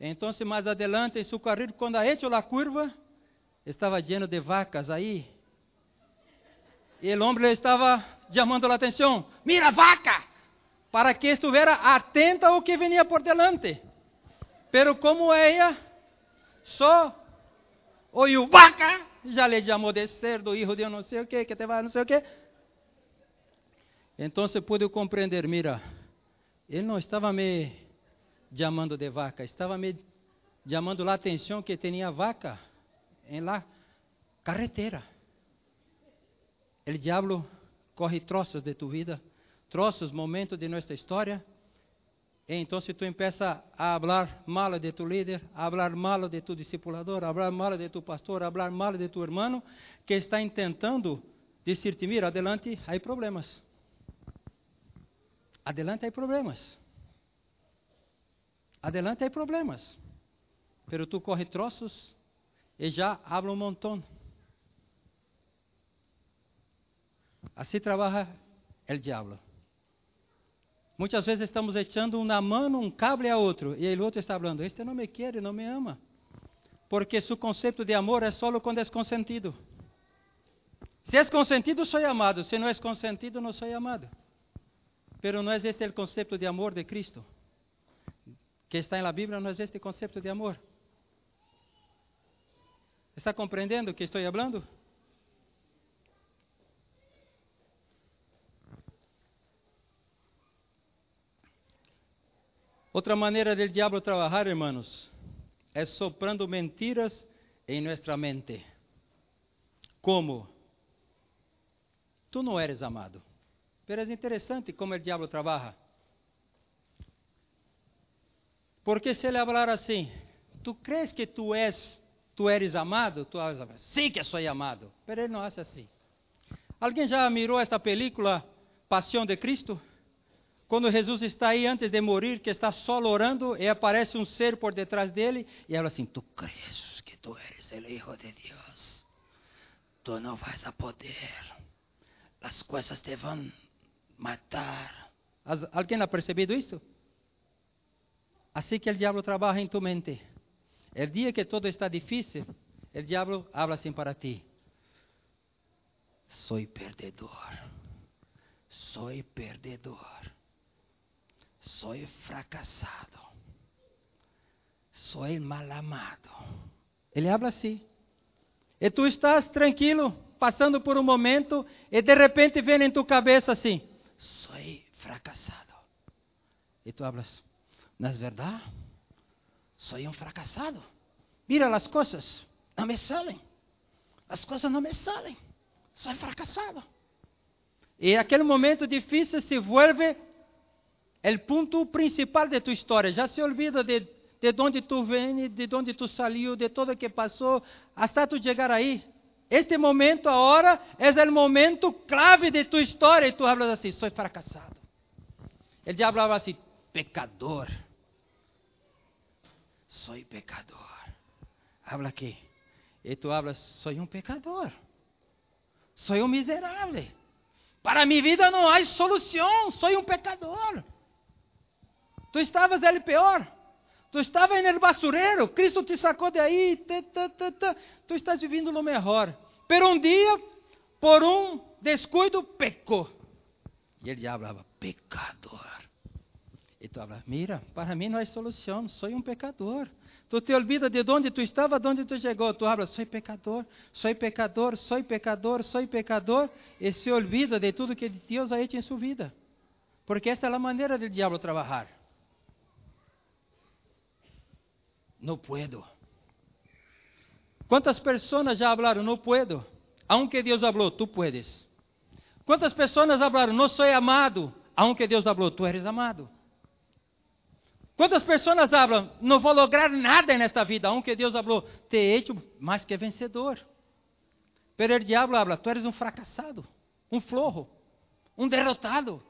Então, mais adelante em seu carril, quando ha hecho a curva, estava lleno de vacas aí. E o homem estava chamando a atenção: Mira, vaca! Para que estivesse atenta ao que vinha por delante. Pero como ela só ouviu vaca, já lhe chamou de cerdo, hijo de não sei o que, que te vai não sei o que. Então pude compreender, mira, ele não estava me chamando de vaca, estava me chamando a atenção que tinha vaca em lá carretera. O diabo corre troços de tu vida, troços, momentos de nossa história, então, se tu empieza a hablar mal de tu líder, a hablar mal de tu discipulador, a hablar mal de tu pastor, a hablar mal de tu hermano, que está intentando dizer-te, mira, adelante, há problemas. Adelante há problemas. Adelante há problemas. Pero tu corre troços e já habla um montão. Assim trabalha o diabo. Muitas vezes estamos echando uma mão, um cable a outro, e o outro está falando: Este não me quer, não me ama. Porque seu conceito de amor é só quando é consentido. Se é consentido, sou amado. Se não é consentido, não sou amado. Pero não é este o conceito de amor de Cristo. Que está na Bíblia, não é este conceito de amor. Está compreendendo o que estou falando? Outra maneira del diabo trabalhar, hermanos, é soprando mentiras em nossa mente. Como? Tu não eres amado. Pero é interessante como o diabo trabalha. Porque se ele falar assim, tu crees que tu és, tu eres amado? Tu vas falar, sim que sou amado. Pero ele não hace assim. Alguém já mirou esta película Paixão de Cristo? Quando Jesus está aí antes de morrer, que está só orando, e aparece um ser por detrás dele, e ela assim: Tu crees que tu eres o Hijo de Deus? Tu não vais a poder, as coisas te vão matar. Alguém ha percebido isto? Assim que o diabo trabalha em tu mente. O dia que todo está difícil, o diabo habla assim para ti: Soy perdedor, soy perdedor, soy fracassado, soy mal amado. Ele habla assim. E tu estás tranquilo, passando por um momento, e de repente vem em tu cabeça assim: Soy fracassado. E tu hablas: ¿No es verdad? Soy un fracasado. Mira las cosas, no me salen. As coisas não me salen. Soy fracasado. E aquele momento difícil se vuelve o ponto principal de tu história. Já se olvida de, de onde tu vem, de onde tu saiu, de tudo que passou, até tu chegar aí. Este momento agora é o momento clave de tu história e tu hablas assim: sou fracassado. O diabo habla assim: pecador soy pecador. Habla aqui. E tu hablas, soy um pecador. Soy um miserável. Para minha vida não há solução. Soy um pecador. Tu estavas el pior. Tu estavas no basureiro. Cristo te sacou de aí. Tu estás vivendo lo melhor. Pero um dia, por um descuido, pecou. E ele já falava, pecador. E tu hablas, mira, para mim não há solução, sou um pecador. Tu te olvida de onde tu estava, de onde tu chegou. Tu hablas, sou pecador, sou pecador, sou pecador, sou pecador. E se olvida de tudo que Deus ha hecho em sua vida. Porque esta é a maneira do diabo trabalhar. Não puedo. Quantas pessoas já falaram, não puedo? Aunque Deus falou, tu puedes. Quantas pessoas falaram, não sou amado? Aunque Deus falou, tu eres amado. Quantas pessoas falam, não vou lograr nada nesta vida, aunque Deus falou, te he hecho mais que vencedor. Pero o diabo habla, tu eres um fracassado, um flojo, um derrotado.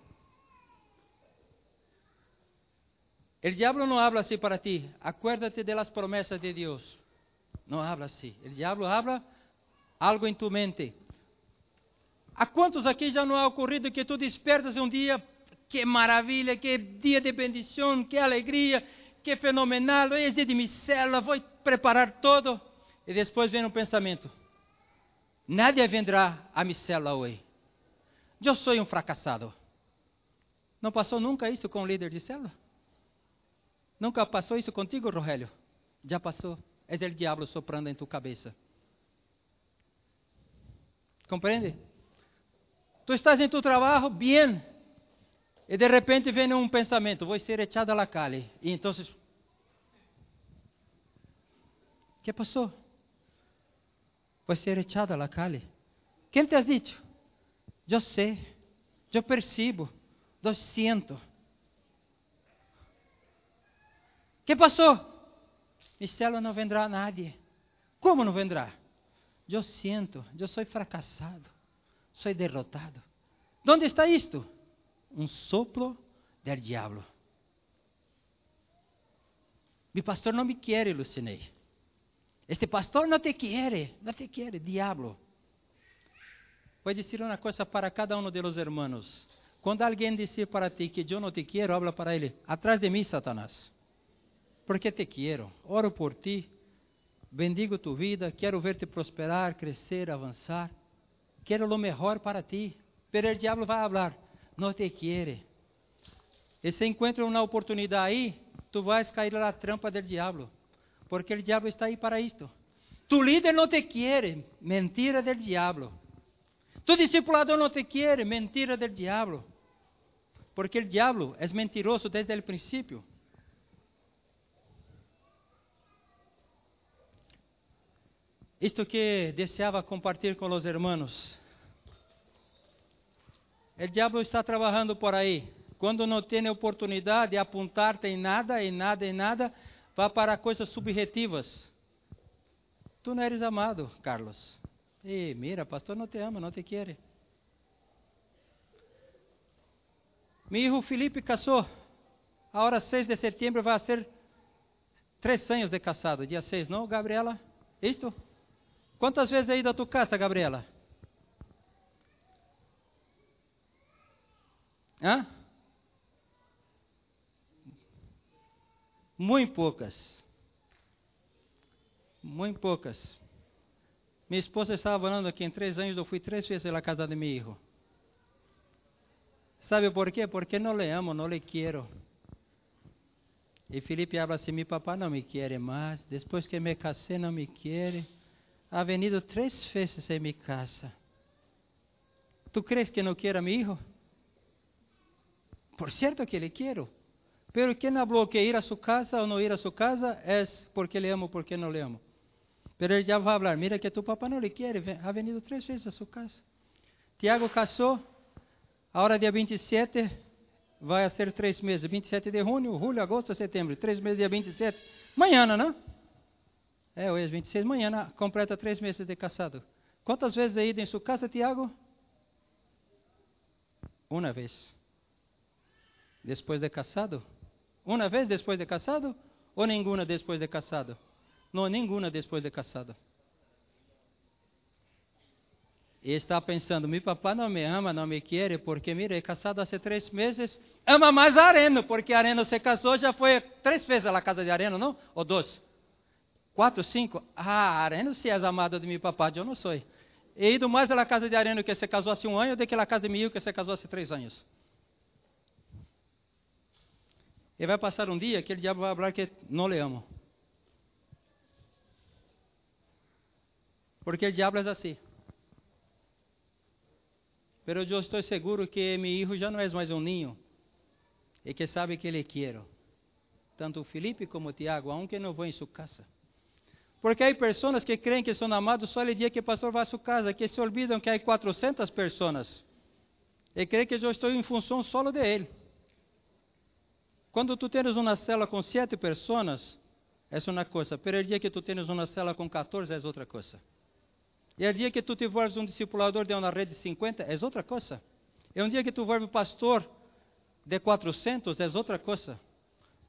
O diabo não habla assim para ti, acuérdate de las promessas de Deus. Não habla assim. O diabo habla algo em tu mente. A quantos aqui já não ha ocorrido que tu despertas um dia que maravilha, que dia de bendição, que alegria, que fenomenal, hoje é dia de micela, vou preparar todo. E depois vem um pensamento: nadie vendrá a micela hoje. Eu sou um fracassado. Não passou nunca isso com o líder de célula? Nunca passou isso contigo, Rogério? Já passou. É o diabo soprando em tu cabeça. Compreende? Tu estás em tu trabalho, bem. E de repente vem um pensamento: vou ser echado la calle. E então, o que passou? Vou ser echado la calle. Quem te ha dicho? Eu sei, eu percebo, eu sinto. Que passou? Célula não vendrá a nadie. Como não vendrá? Eu sinto, eu sou fracassado, sou derrotado. Onde está isto? um soplo del diablo. Mi pastor não me quer, Lucinei. Este pastor não te quer, não te quer, diablo. Vou dizer uma coisa para cada um de los hermanos. Quando alguém disser para ti que eu não te quero, habla para ele, atrás de mim, Satanás. Porque te quero, oro por ti, bendigo tu vida, quero ver-te prosperar, crescer, avançar. Quero o melhor para ti. Pero o diabo vai falar, não te quiere. E se encontra uma oportunidade aí, tu vais cair na trampa do diabo, porque o diabo está aí para isto. Tu líder não te quiere, mentira del diabo. Tu discipulador não te quiere, mentira del diabo. Porque o diabo é mentiroso desde o princípio. Isto que deseava compartilhar com os irmãos o diabo está trabalhando por aí. Quando não tem oportunidade de apontar-te em nada, em nada, em nada, vá para coisas subjetivas. Tu não eres amado, Carlos. E mira, pastor não te ama, não te quer. Mi hijo Felipe casou. Agora, 6 de setembro, vai ser três anos de casado. Dia 6, não, Gabriela? Isto? Quantas vezes aí da tua casa, Gabriela? Hã? Muito poucas. Muito poucas. Minha esposa estava falando que em três anos eu fui três vezes à casa de meu filho. ¿Sabe por quê? Porque não le amo, não le quero. E Felipe habla assim: meu papá não me quer mais. Depois que me casei, não me quer. Ha venido três vezes em minha casa. ¿Tu crees que não quero a meu filho? Por certo que le quero. Pero quem falou que ir a sua casa ou não ir a sua casa é porque le amo, porque não le amo. Pero ele já vai falar, mira que tu papá não lhe quer, ha venido três vezes a sua casa. Tiago casou, agora dia 27, vai ser três meses, 27 de junho, julho, agosto, setembro, três meses dia 27. Manhã, não? É, hoje é 26, manhã completa três meses de casado. Quantas vezes é ido em sua casa, Tiago? Uma vez. Depois de casado? Uma vez depois de casado? Ou nenhuma depois de casado? Não, nenhuma depois de casado. E está pensando, meu papai não me ama, não me quer, porque, mira, é casado há três meses, ama mais a Areno, porque Areno se casou, já foi três vezes à casa de Areno, não? Ou dois? Quatro, cinco? Ah, Areno se é amado de meu papai, eu não sou. He ido mais à casa de Areno que se casou há um ano do que à casa de meu que se casou há três anos. E vai passar um dia que o diabo vai falar que não le amo. Porque o diabo é assim. Pero eu estou seguro que meu filho já não é mais um ninho. E que sabe que ele quero. Tanto Felipe como Tiago, aunque não vão em sua casa. Porque há pessoas que creem que são amados só no dia que o pastor vai à sua casa, que se olvidam que há 400 pessoas. E creem que eu estou em função solo de ele. Quando tu tens uma cela com sete pessoas, é uma coisa. Pero o dia que tu tens uma cela com 14, é outra coisa. E o dia que tu te volves um discipulador de uma rede de 50, é outra coisa. E um dia que tu volves pastor de 400, é outra coisa.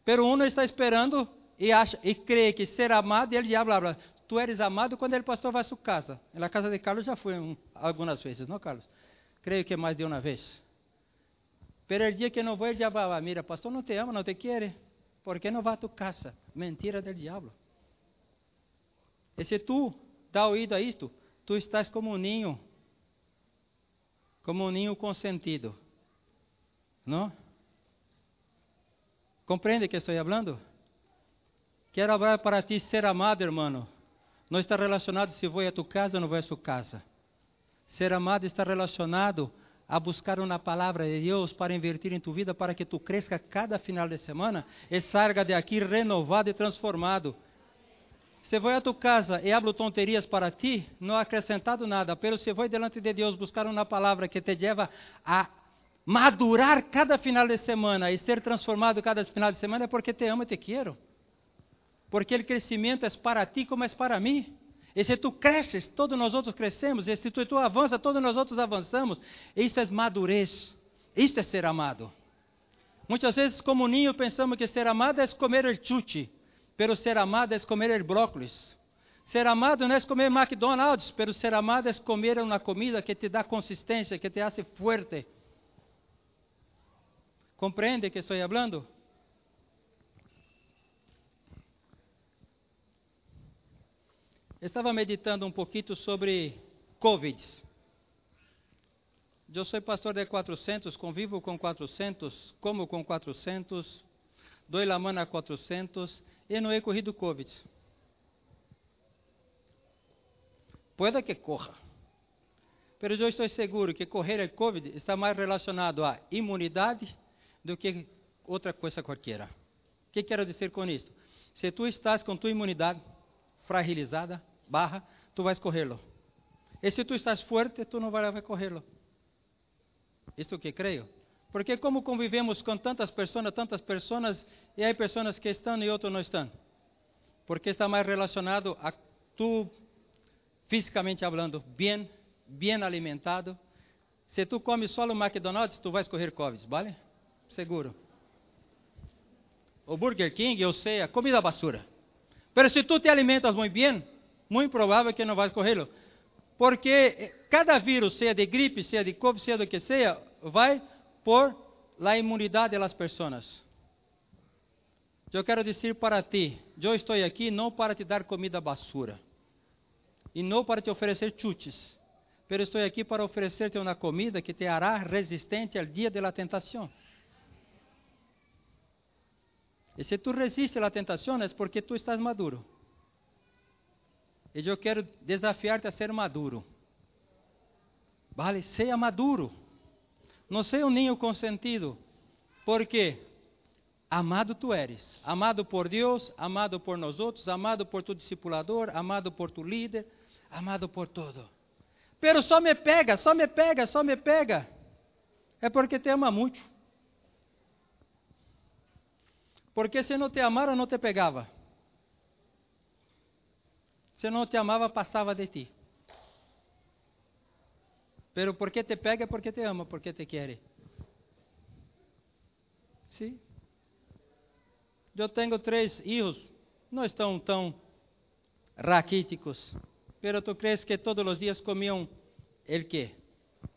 Pero um está esperando e acha e crê que ser amado, e ele diabo habla, tu eres amado quando ele pastor vai à sua casa. Na casa de Carlos já foi um, algumas vezes, não, Carlos? Creio que mais de uma vez. Pero el dia que não vou, ele diabo habla, mira, pastor não te ama, não te quer. ¿Por que não vai a tu casa? Mentira del diabo. E se tu dá ouído a isto, tu estás como um ninho, como um ninho consentido. Não? Compreende que estou falando? Quero falar para ti ser amado, hermano. Não está relacionado se vou a tu casa ou não vou a sua casa. Ser amado está relacionado a buscar uma palavra de Deus para invertir em tu vida, para que tu cresça cada final de semana e salga de aqui renovado e transformado. Se vou a tu casa e hablo tonterias para ti, não acrescentado nada, pero se vou delante de Deus buscar uma palavra que te leva a madurar cada final de semana e ser transformado cada final de semana, é porque te amo e te quero. Porque o crescimento é para ti como é para mim. E se tu cresces, todos nós outros crescemos. E se tu, tu avança, todos nós outros avançamos. Isso é madurez. Isso é ser amado. Muitas vezes, como ninho, pensamos que ser amado é comer o chute. Pero ser amado é comer el brócolis. Ser amado não é comer McDonald's, pero ser amado é comer uma comida que te dá consistência, que te hace fuerte. Compreende que estou falando? Estava meditando um pouquinho sobre Covid. Eu sou pastor de 400, convivo com 400, como com 400, dou la mano a 400 e não he corrido Covid. Pode que corra. Mas eu estou seguro que correr o Covid está mais relacionado à imunidade do que outra coisa qualquer. O que quero dizer com isto? Se tu estás com tua imunidade fragilizada, barra, tu vais corrê-lo. E se tu estás forte, tu não vais corrê-lo. Isto que creio. Porque como convivemos com tantas pessoas, tantas pessoas, e há pessoas que estão e outras não estão. Porque está mais relacionado a tu, fisicamente falando, bem, bem alimentado. Se tu comes só no McDonald's, tu vais correr Covid, vale? seguro. O Burger King, ou seja, comida basura. Mas se tu te alimentas muito bem, muito provável que não vais corrê-lo. Porque cada vírus, seja de gripe, seja de COVID, seja do que seja, vai por la imunidade das pessoas. Eu quero dizer para ti, eu estou aqui não para te dar comida basura e não para te oferecer chutes, mas estou aqui para oferecer-te uma comida que te hará resistente ao dia da tentação. E se tu resistes à tentação é porque tu estás maduro. E eu quero desafiar-te a ser maduro. Vale, seja maduro. Não seja um ninho consentido. Porque amado tu eres. Amado por Deus, amado por nós outros, amado por tu discipulador, amado por tu líder, amado por todo. Pero só me pega, só me pega, só me pega. É porque te ama muito. Porque se não te amara, não te pegava. Se não te amava, passava de ti. Pero porque te pega é porque te ama, porque te quer. Sim. Eu tenho três filhos, não estão tão raquíticos, pero tu crees que todos os dias comiam el quê?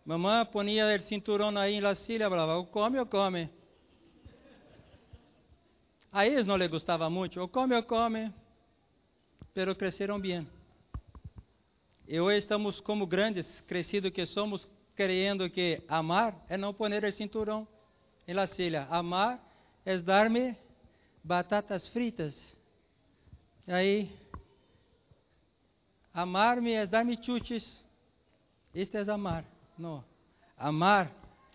Mamãe ponia o cinturão aí na silla, falava, ou come ou come. A eles não lhe gostava muito, ou come ou come pero cresceram bem. E hoje estamos como grandes, crescidos que somos, creyendo que amar é não poner o cinturão em la silla. Amar é dar-me batatas fritas. Aí, amar-me é dar-me chutes. Isto é amar. Não. Amar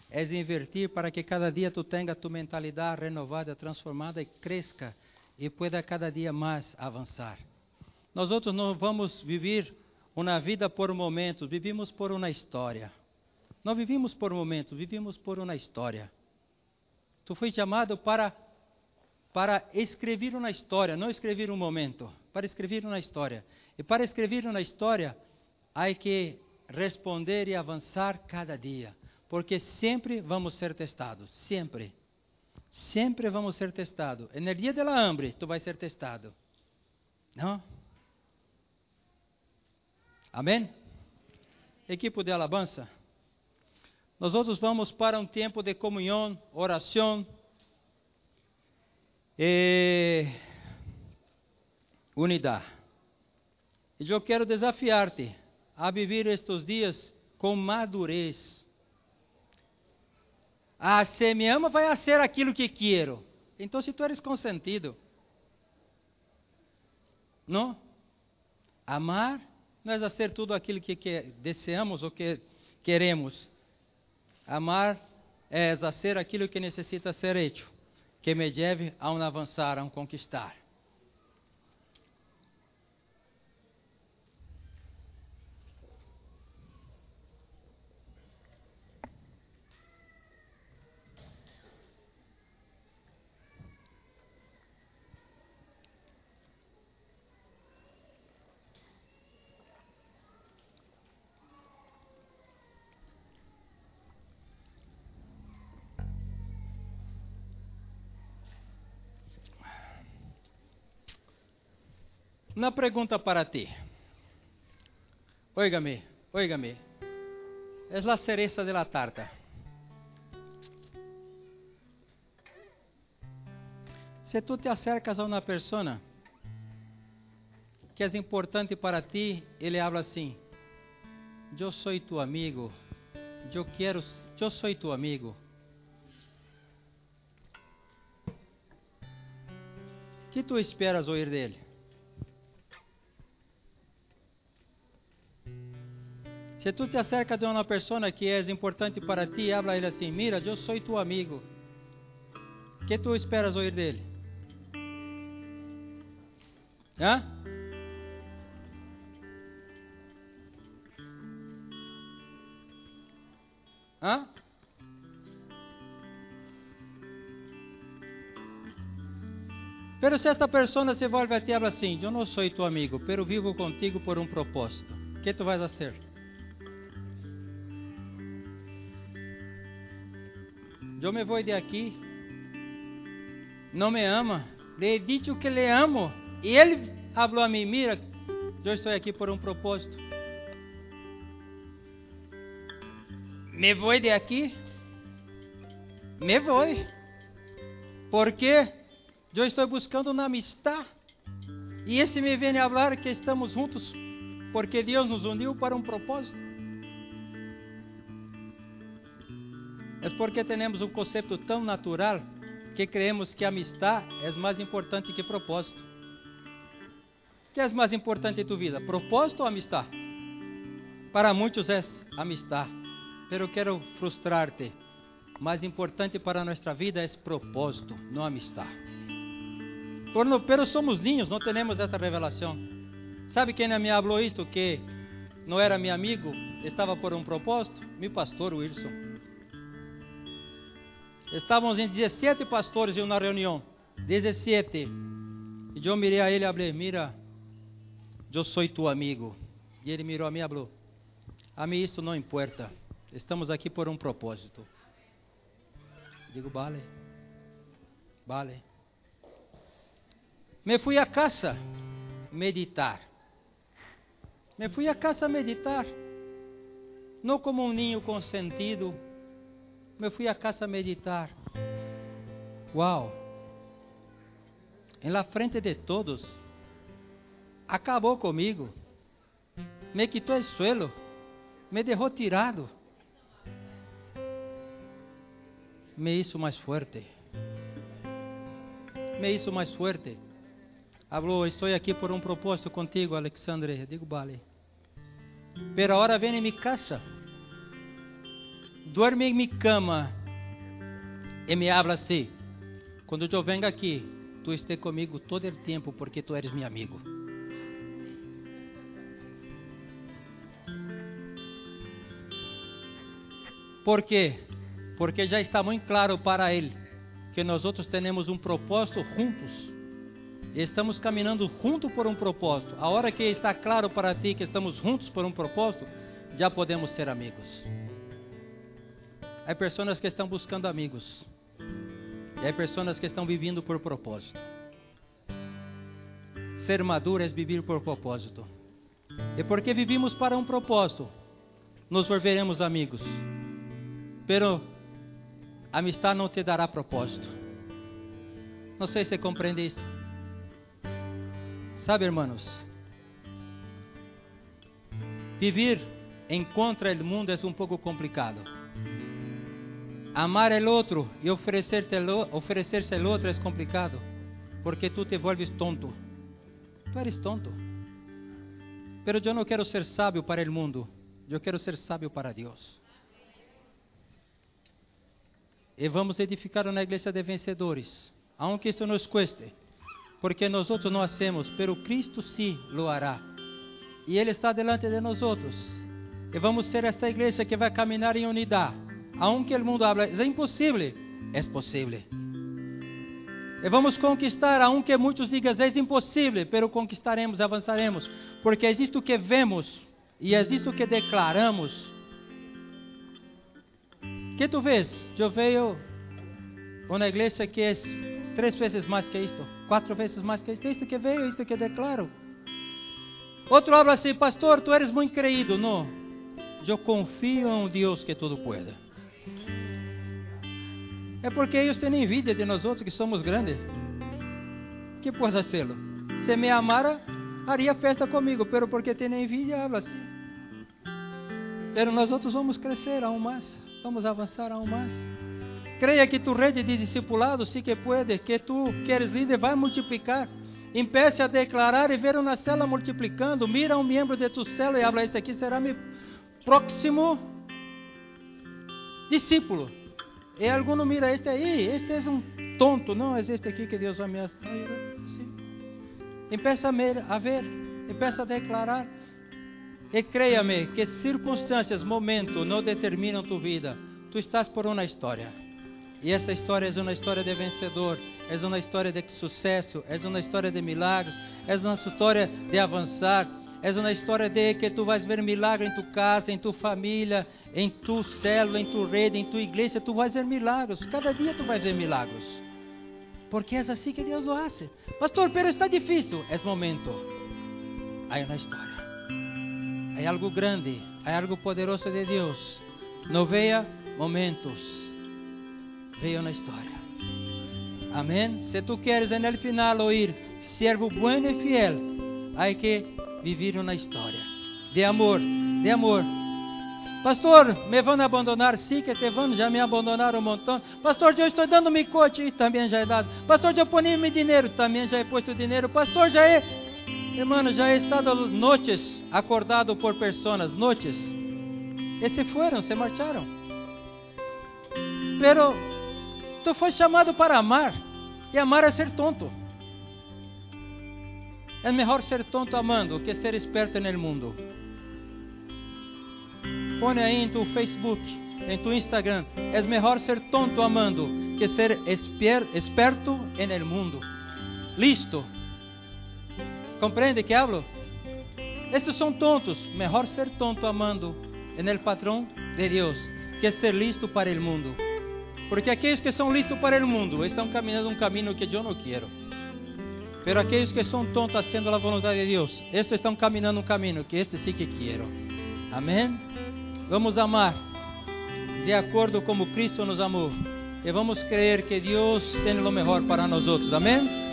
é invertir para que cada dia tu tenha tu mentalidade renovada, transformada e cresça e pueda cada dia mais avançar. Nós outros não vamos viver uma vida por momentos, vivimos por uma história. Não vivimos por momentos, vivimos por uma história. Tu foi chamado para para escrever uma história, não escrever um momento, para escrever uma história. E para escrever uma história, há que responder e avançar cada dia, porque sempre vamos ser testados, sempre. Sempre vamos ser testados. Dia da hambre, tu vais ser testado. Não? Amém? Equipe de alabança. Nós outros vamos para um tempo de comunhão, oração e unidade. E eu quero desafiar-te a viver estes dias com madurez. Ah, se me ama, vai ser aquilo que quero. Então, se tu eres consentido, não? Amar não é fazer tudo aquilo que, que desejamos ou que queremos. Amar é fazer aquilo que necessita ser feito, que me leve a um avançar, a um conquistar. Uma pergunta para ti. Óigame, óigame. É a cereza de la tarta. Se tu te acercas a uma pessoa que é importante para ti, ele habla assim: Eu sou tu amigo, eu quero, eu sou tu amigo. que tu esperas ouvir dele? Se tu te acerca de uma pessoa que é importante para ti, habla ele assim: Mira, eu sou tu amigo. que tu esperas ouvir dele? Hã? Hã? Pero se esta pessoa se volve a ti e habla assim: Eu não sou tu amigo, pero vivo contigo por um propósito. que tu vais fazer? Eu me vou de aqui não me ama. Le he dicho que le amo. E ele falou a mim: Mira, eu estou aqui por um propósito. Me vou de aqui. Me vou. Porque eu estou buscando uma amistade. E esse me vem a falar que estamos juntos porque Deus nos uniu para um propósito. É porque temos um conceito tão natural que creemos que amistade é mais importante que propósito. O que é mais importante em tua vida, propósito ou amistade? Para muitos é amistade, mas eu quero frustrar-te. Mais importante para nossa vida é propósito, não amistade. Por pero somos niños, não temos essa revelação. Sabe quem me falou isto? Que não era meu amigo, estava por um propósito? Meu pastor Wilson. Estávamos em 17 pastores em uma reunião. 17. E eu mirei a ele e falei: Mira, eu sou tu amigo. E ele mirou a mim e falou: A mim isto não importa. Estamos aqui por um propósito. Digo, vale. Vale. Me fui a casa meditar. Me fui a casa meditar. Não como um ninho consentido me fui a casa meditar. Uau! Em la frente de todos, acabou comigo, me quitou o suelo, me deixou tirado, me hizo mais forte, me hizo mais forte. Falou, estou aqui por um propósito contigo, Alexandre. Digo, vale. Pero agora vem em minha casa duerme em minha cama e me habla assim: quando eu venho aqui, tu esteja comigo todo o tempo, porque tu eres meu amigo. Por quê? Porque já está muito claro para ele que nós outros temos um propósito juntos. Estamos caminhando junto por um propósito. A hora que está claro para ti que estamos juntos por um propósito, já podemos ser amigos. Há pessoas que estão buscando amigos. E há pessoas que estão vivendo por propósito. Ser maduro é viver por propósito. E porque vivimos para um propósito, nos volveremos amigos. Pero amistad não te dará propósito. Não sei se compreende isto. Sabe, irmãos? Viver em contra do mundo é um pouco complicado. Amar el outro e oferecer-se al outro é complicado, porque tu te vuelves tonto. Tu eres tonto. Pero eu não quero ser sábio para o mundo, eu quero ser sábio para Deus. E vamos edificar uma igreja de vencedores, aunque isso nos cueste, porque nós outros não hacemos, pero Cristo sim lo hará. E Ele está delante de nós outros. E vamos ser esta igreja que vai caminhar em unidade aunque o mundo habla, é impossível, é possível. E vamos conquistar, aunque muitos digam é impossível, pero conquistaremos, avançaremos, porque existe o que vemos e existe o que declaramos. Que tu vês? Eu vejo uma igreja que é três vezes mais que isto, quatro vezes mais que isto, isto que vejo, isto que declaro. Outro habla assim, pastor, tu eres muito creído. Não, eu confio em um Deus que tudo pode. É porque eles têm envidia de nós outros que somos grandes. Que pode hacerlo? Se me amara, haria festa comigo, pero porque tem envidia, habla assim. Pero nós outros vamos crescer aún mais, vamos avançar aún mais. Creia que tu rede de discipulado sim que pode, que tu queres líder vai multiplicar. Empece a declarar e ver uma célula multiplicando. Mira um membro de tu célula e habla: Este aqui será meu próximo discípulo. E alguno mira, este aí, este é um tonto, não este aqui que Deus sim. Empeça a ver, empeça a declarar. E creia-me que circunstâncias, momentos não determinam tua vida. Tu estás por uma história. E esta história é uma história de vencedor, é uma história de sucesso, é uma história de milagres, é uma história de avançar, é uma história de que tu vais ver milagre em tu casa, em tu família, em tu célula, em tu rede, em tua igreja. Tu vais ver milagros. Cada dia tu vais ver milagros. Porque é assim que Deus lo hace. Pastor, pero está difícil. É momento. Há uma história. Há algo grande. Há algo poderoso de Deus. Não veja momentos. Veja uma história. Amém? Se tu queres no final ouvir servo bueno e fiel, há que viver uma história de amor, de amor. Pastor, me vão abandonar? Sim, que te vão, já me abandonaram um montão. Pastor, eu estou dando meu coche, e também já é dado. Pastor, eu ponho meu dinheiro, também já é posto dinheiro. Pastor, já é, irmão, já é estado noites acordado por pessoas, noites. E se foram, se marcharam. Pero tu foi chamado para amar, e amar é ser tonto. É melhor ser tonto amando que ser esperto no mundo. Põe aí em tu Facebook, em tu Instagram. É melhor ser tonto amando que ser esper, esperto no mundo. Listo. Compreende que hablo? Estes são tontos. Melhor ser tonto amando en el patrão de Deus que ser listo para o mundo. Porque aqueles que são listos para o mundo estão caminhando um caminho que eu não quero. Pero aqueles que são tontos haciendo a vontade de Deus, estes estão caminhando um caminho que este sí que quero. Amém? Vamos amar de acordo como Cristo nos amou. E vamos crer que Deus tem o melhor para nós outros. Amém?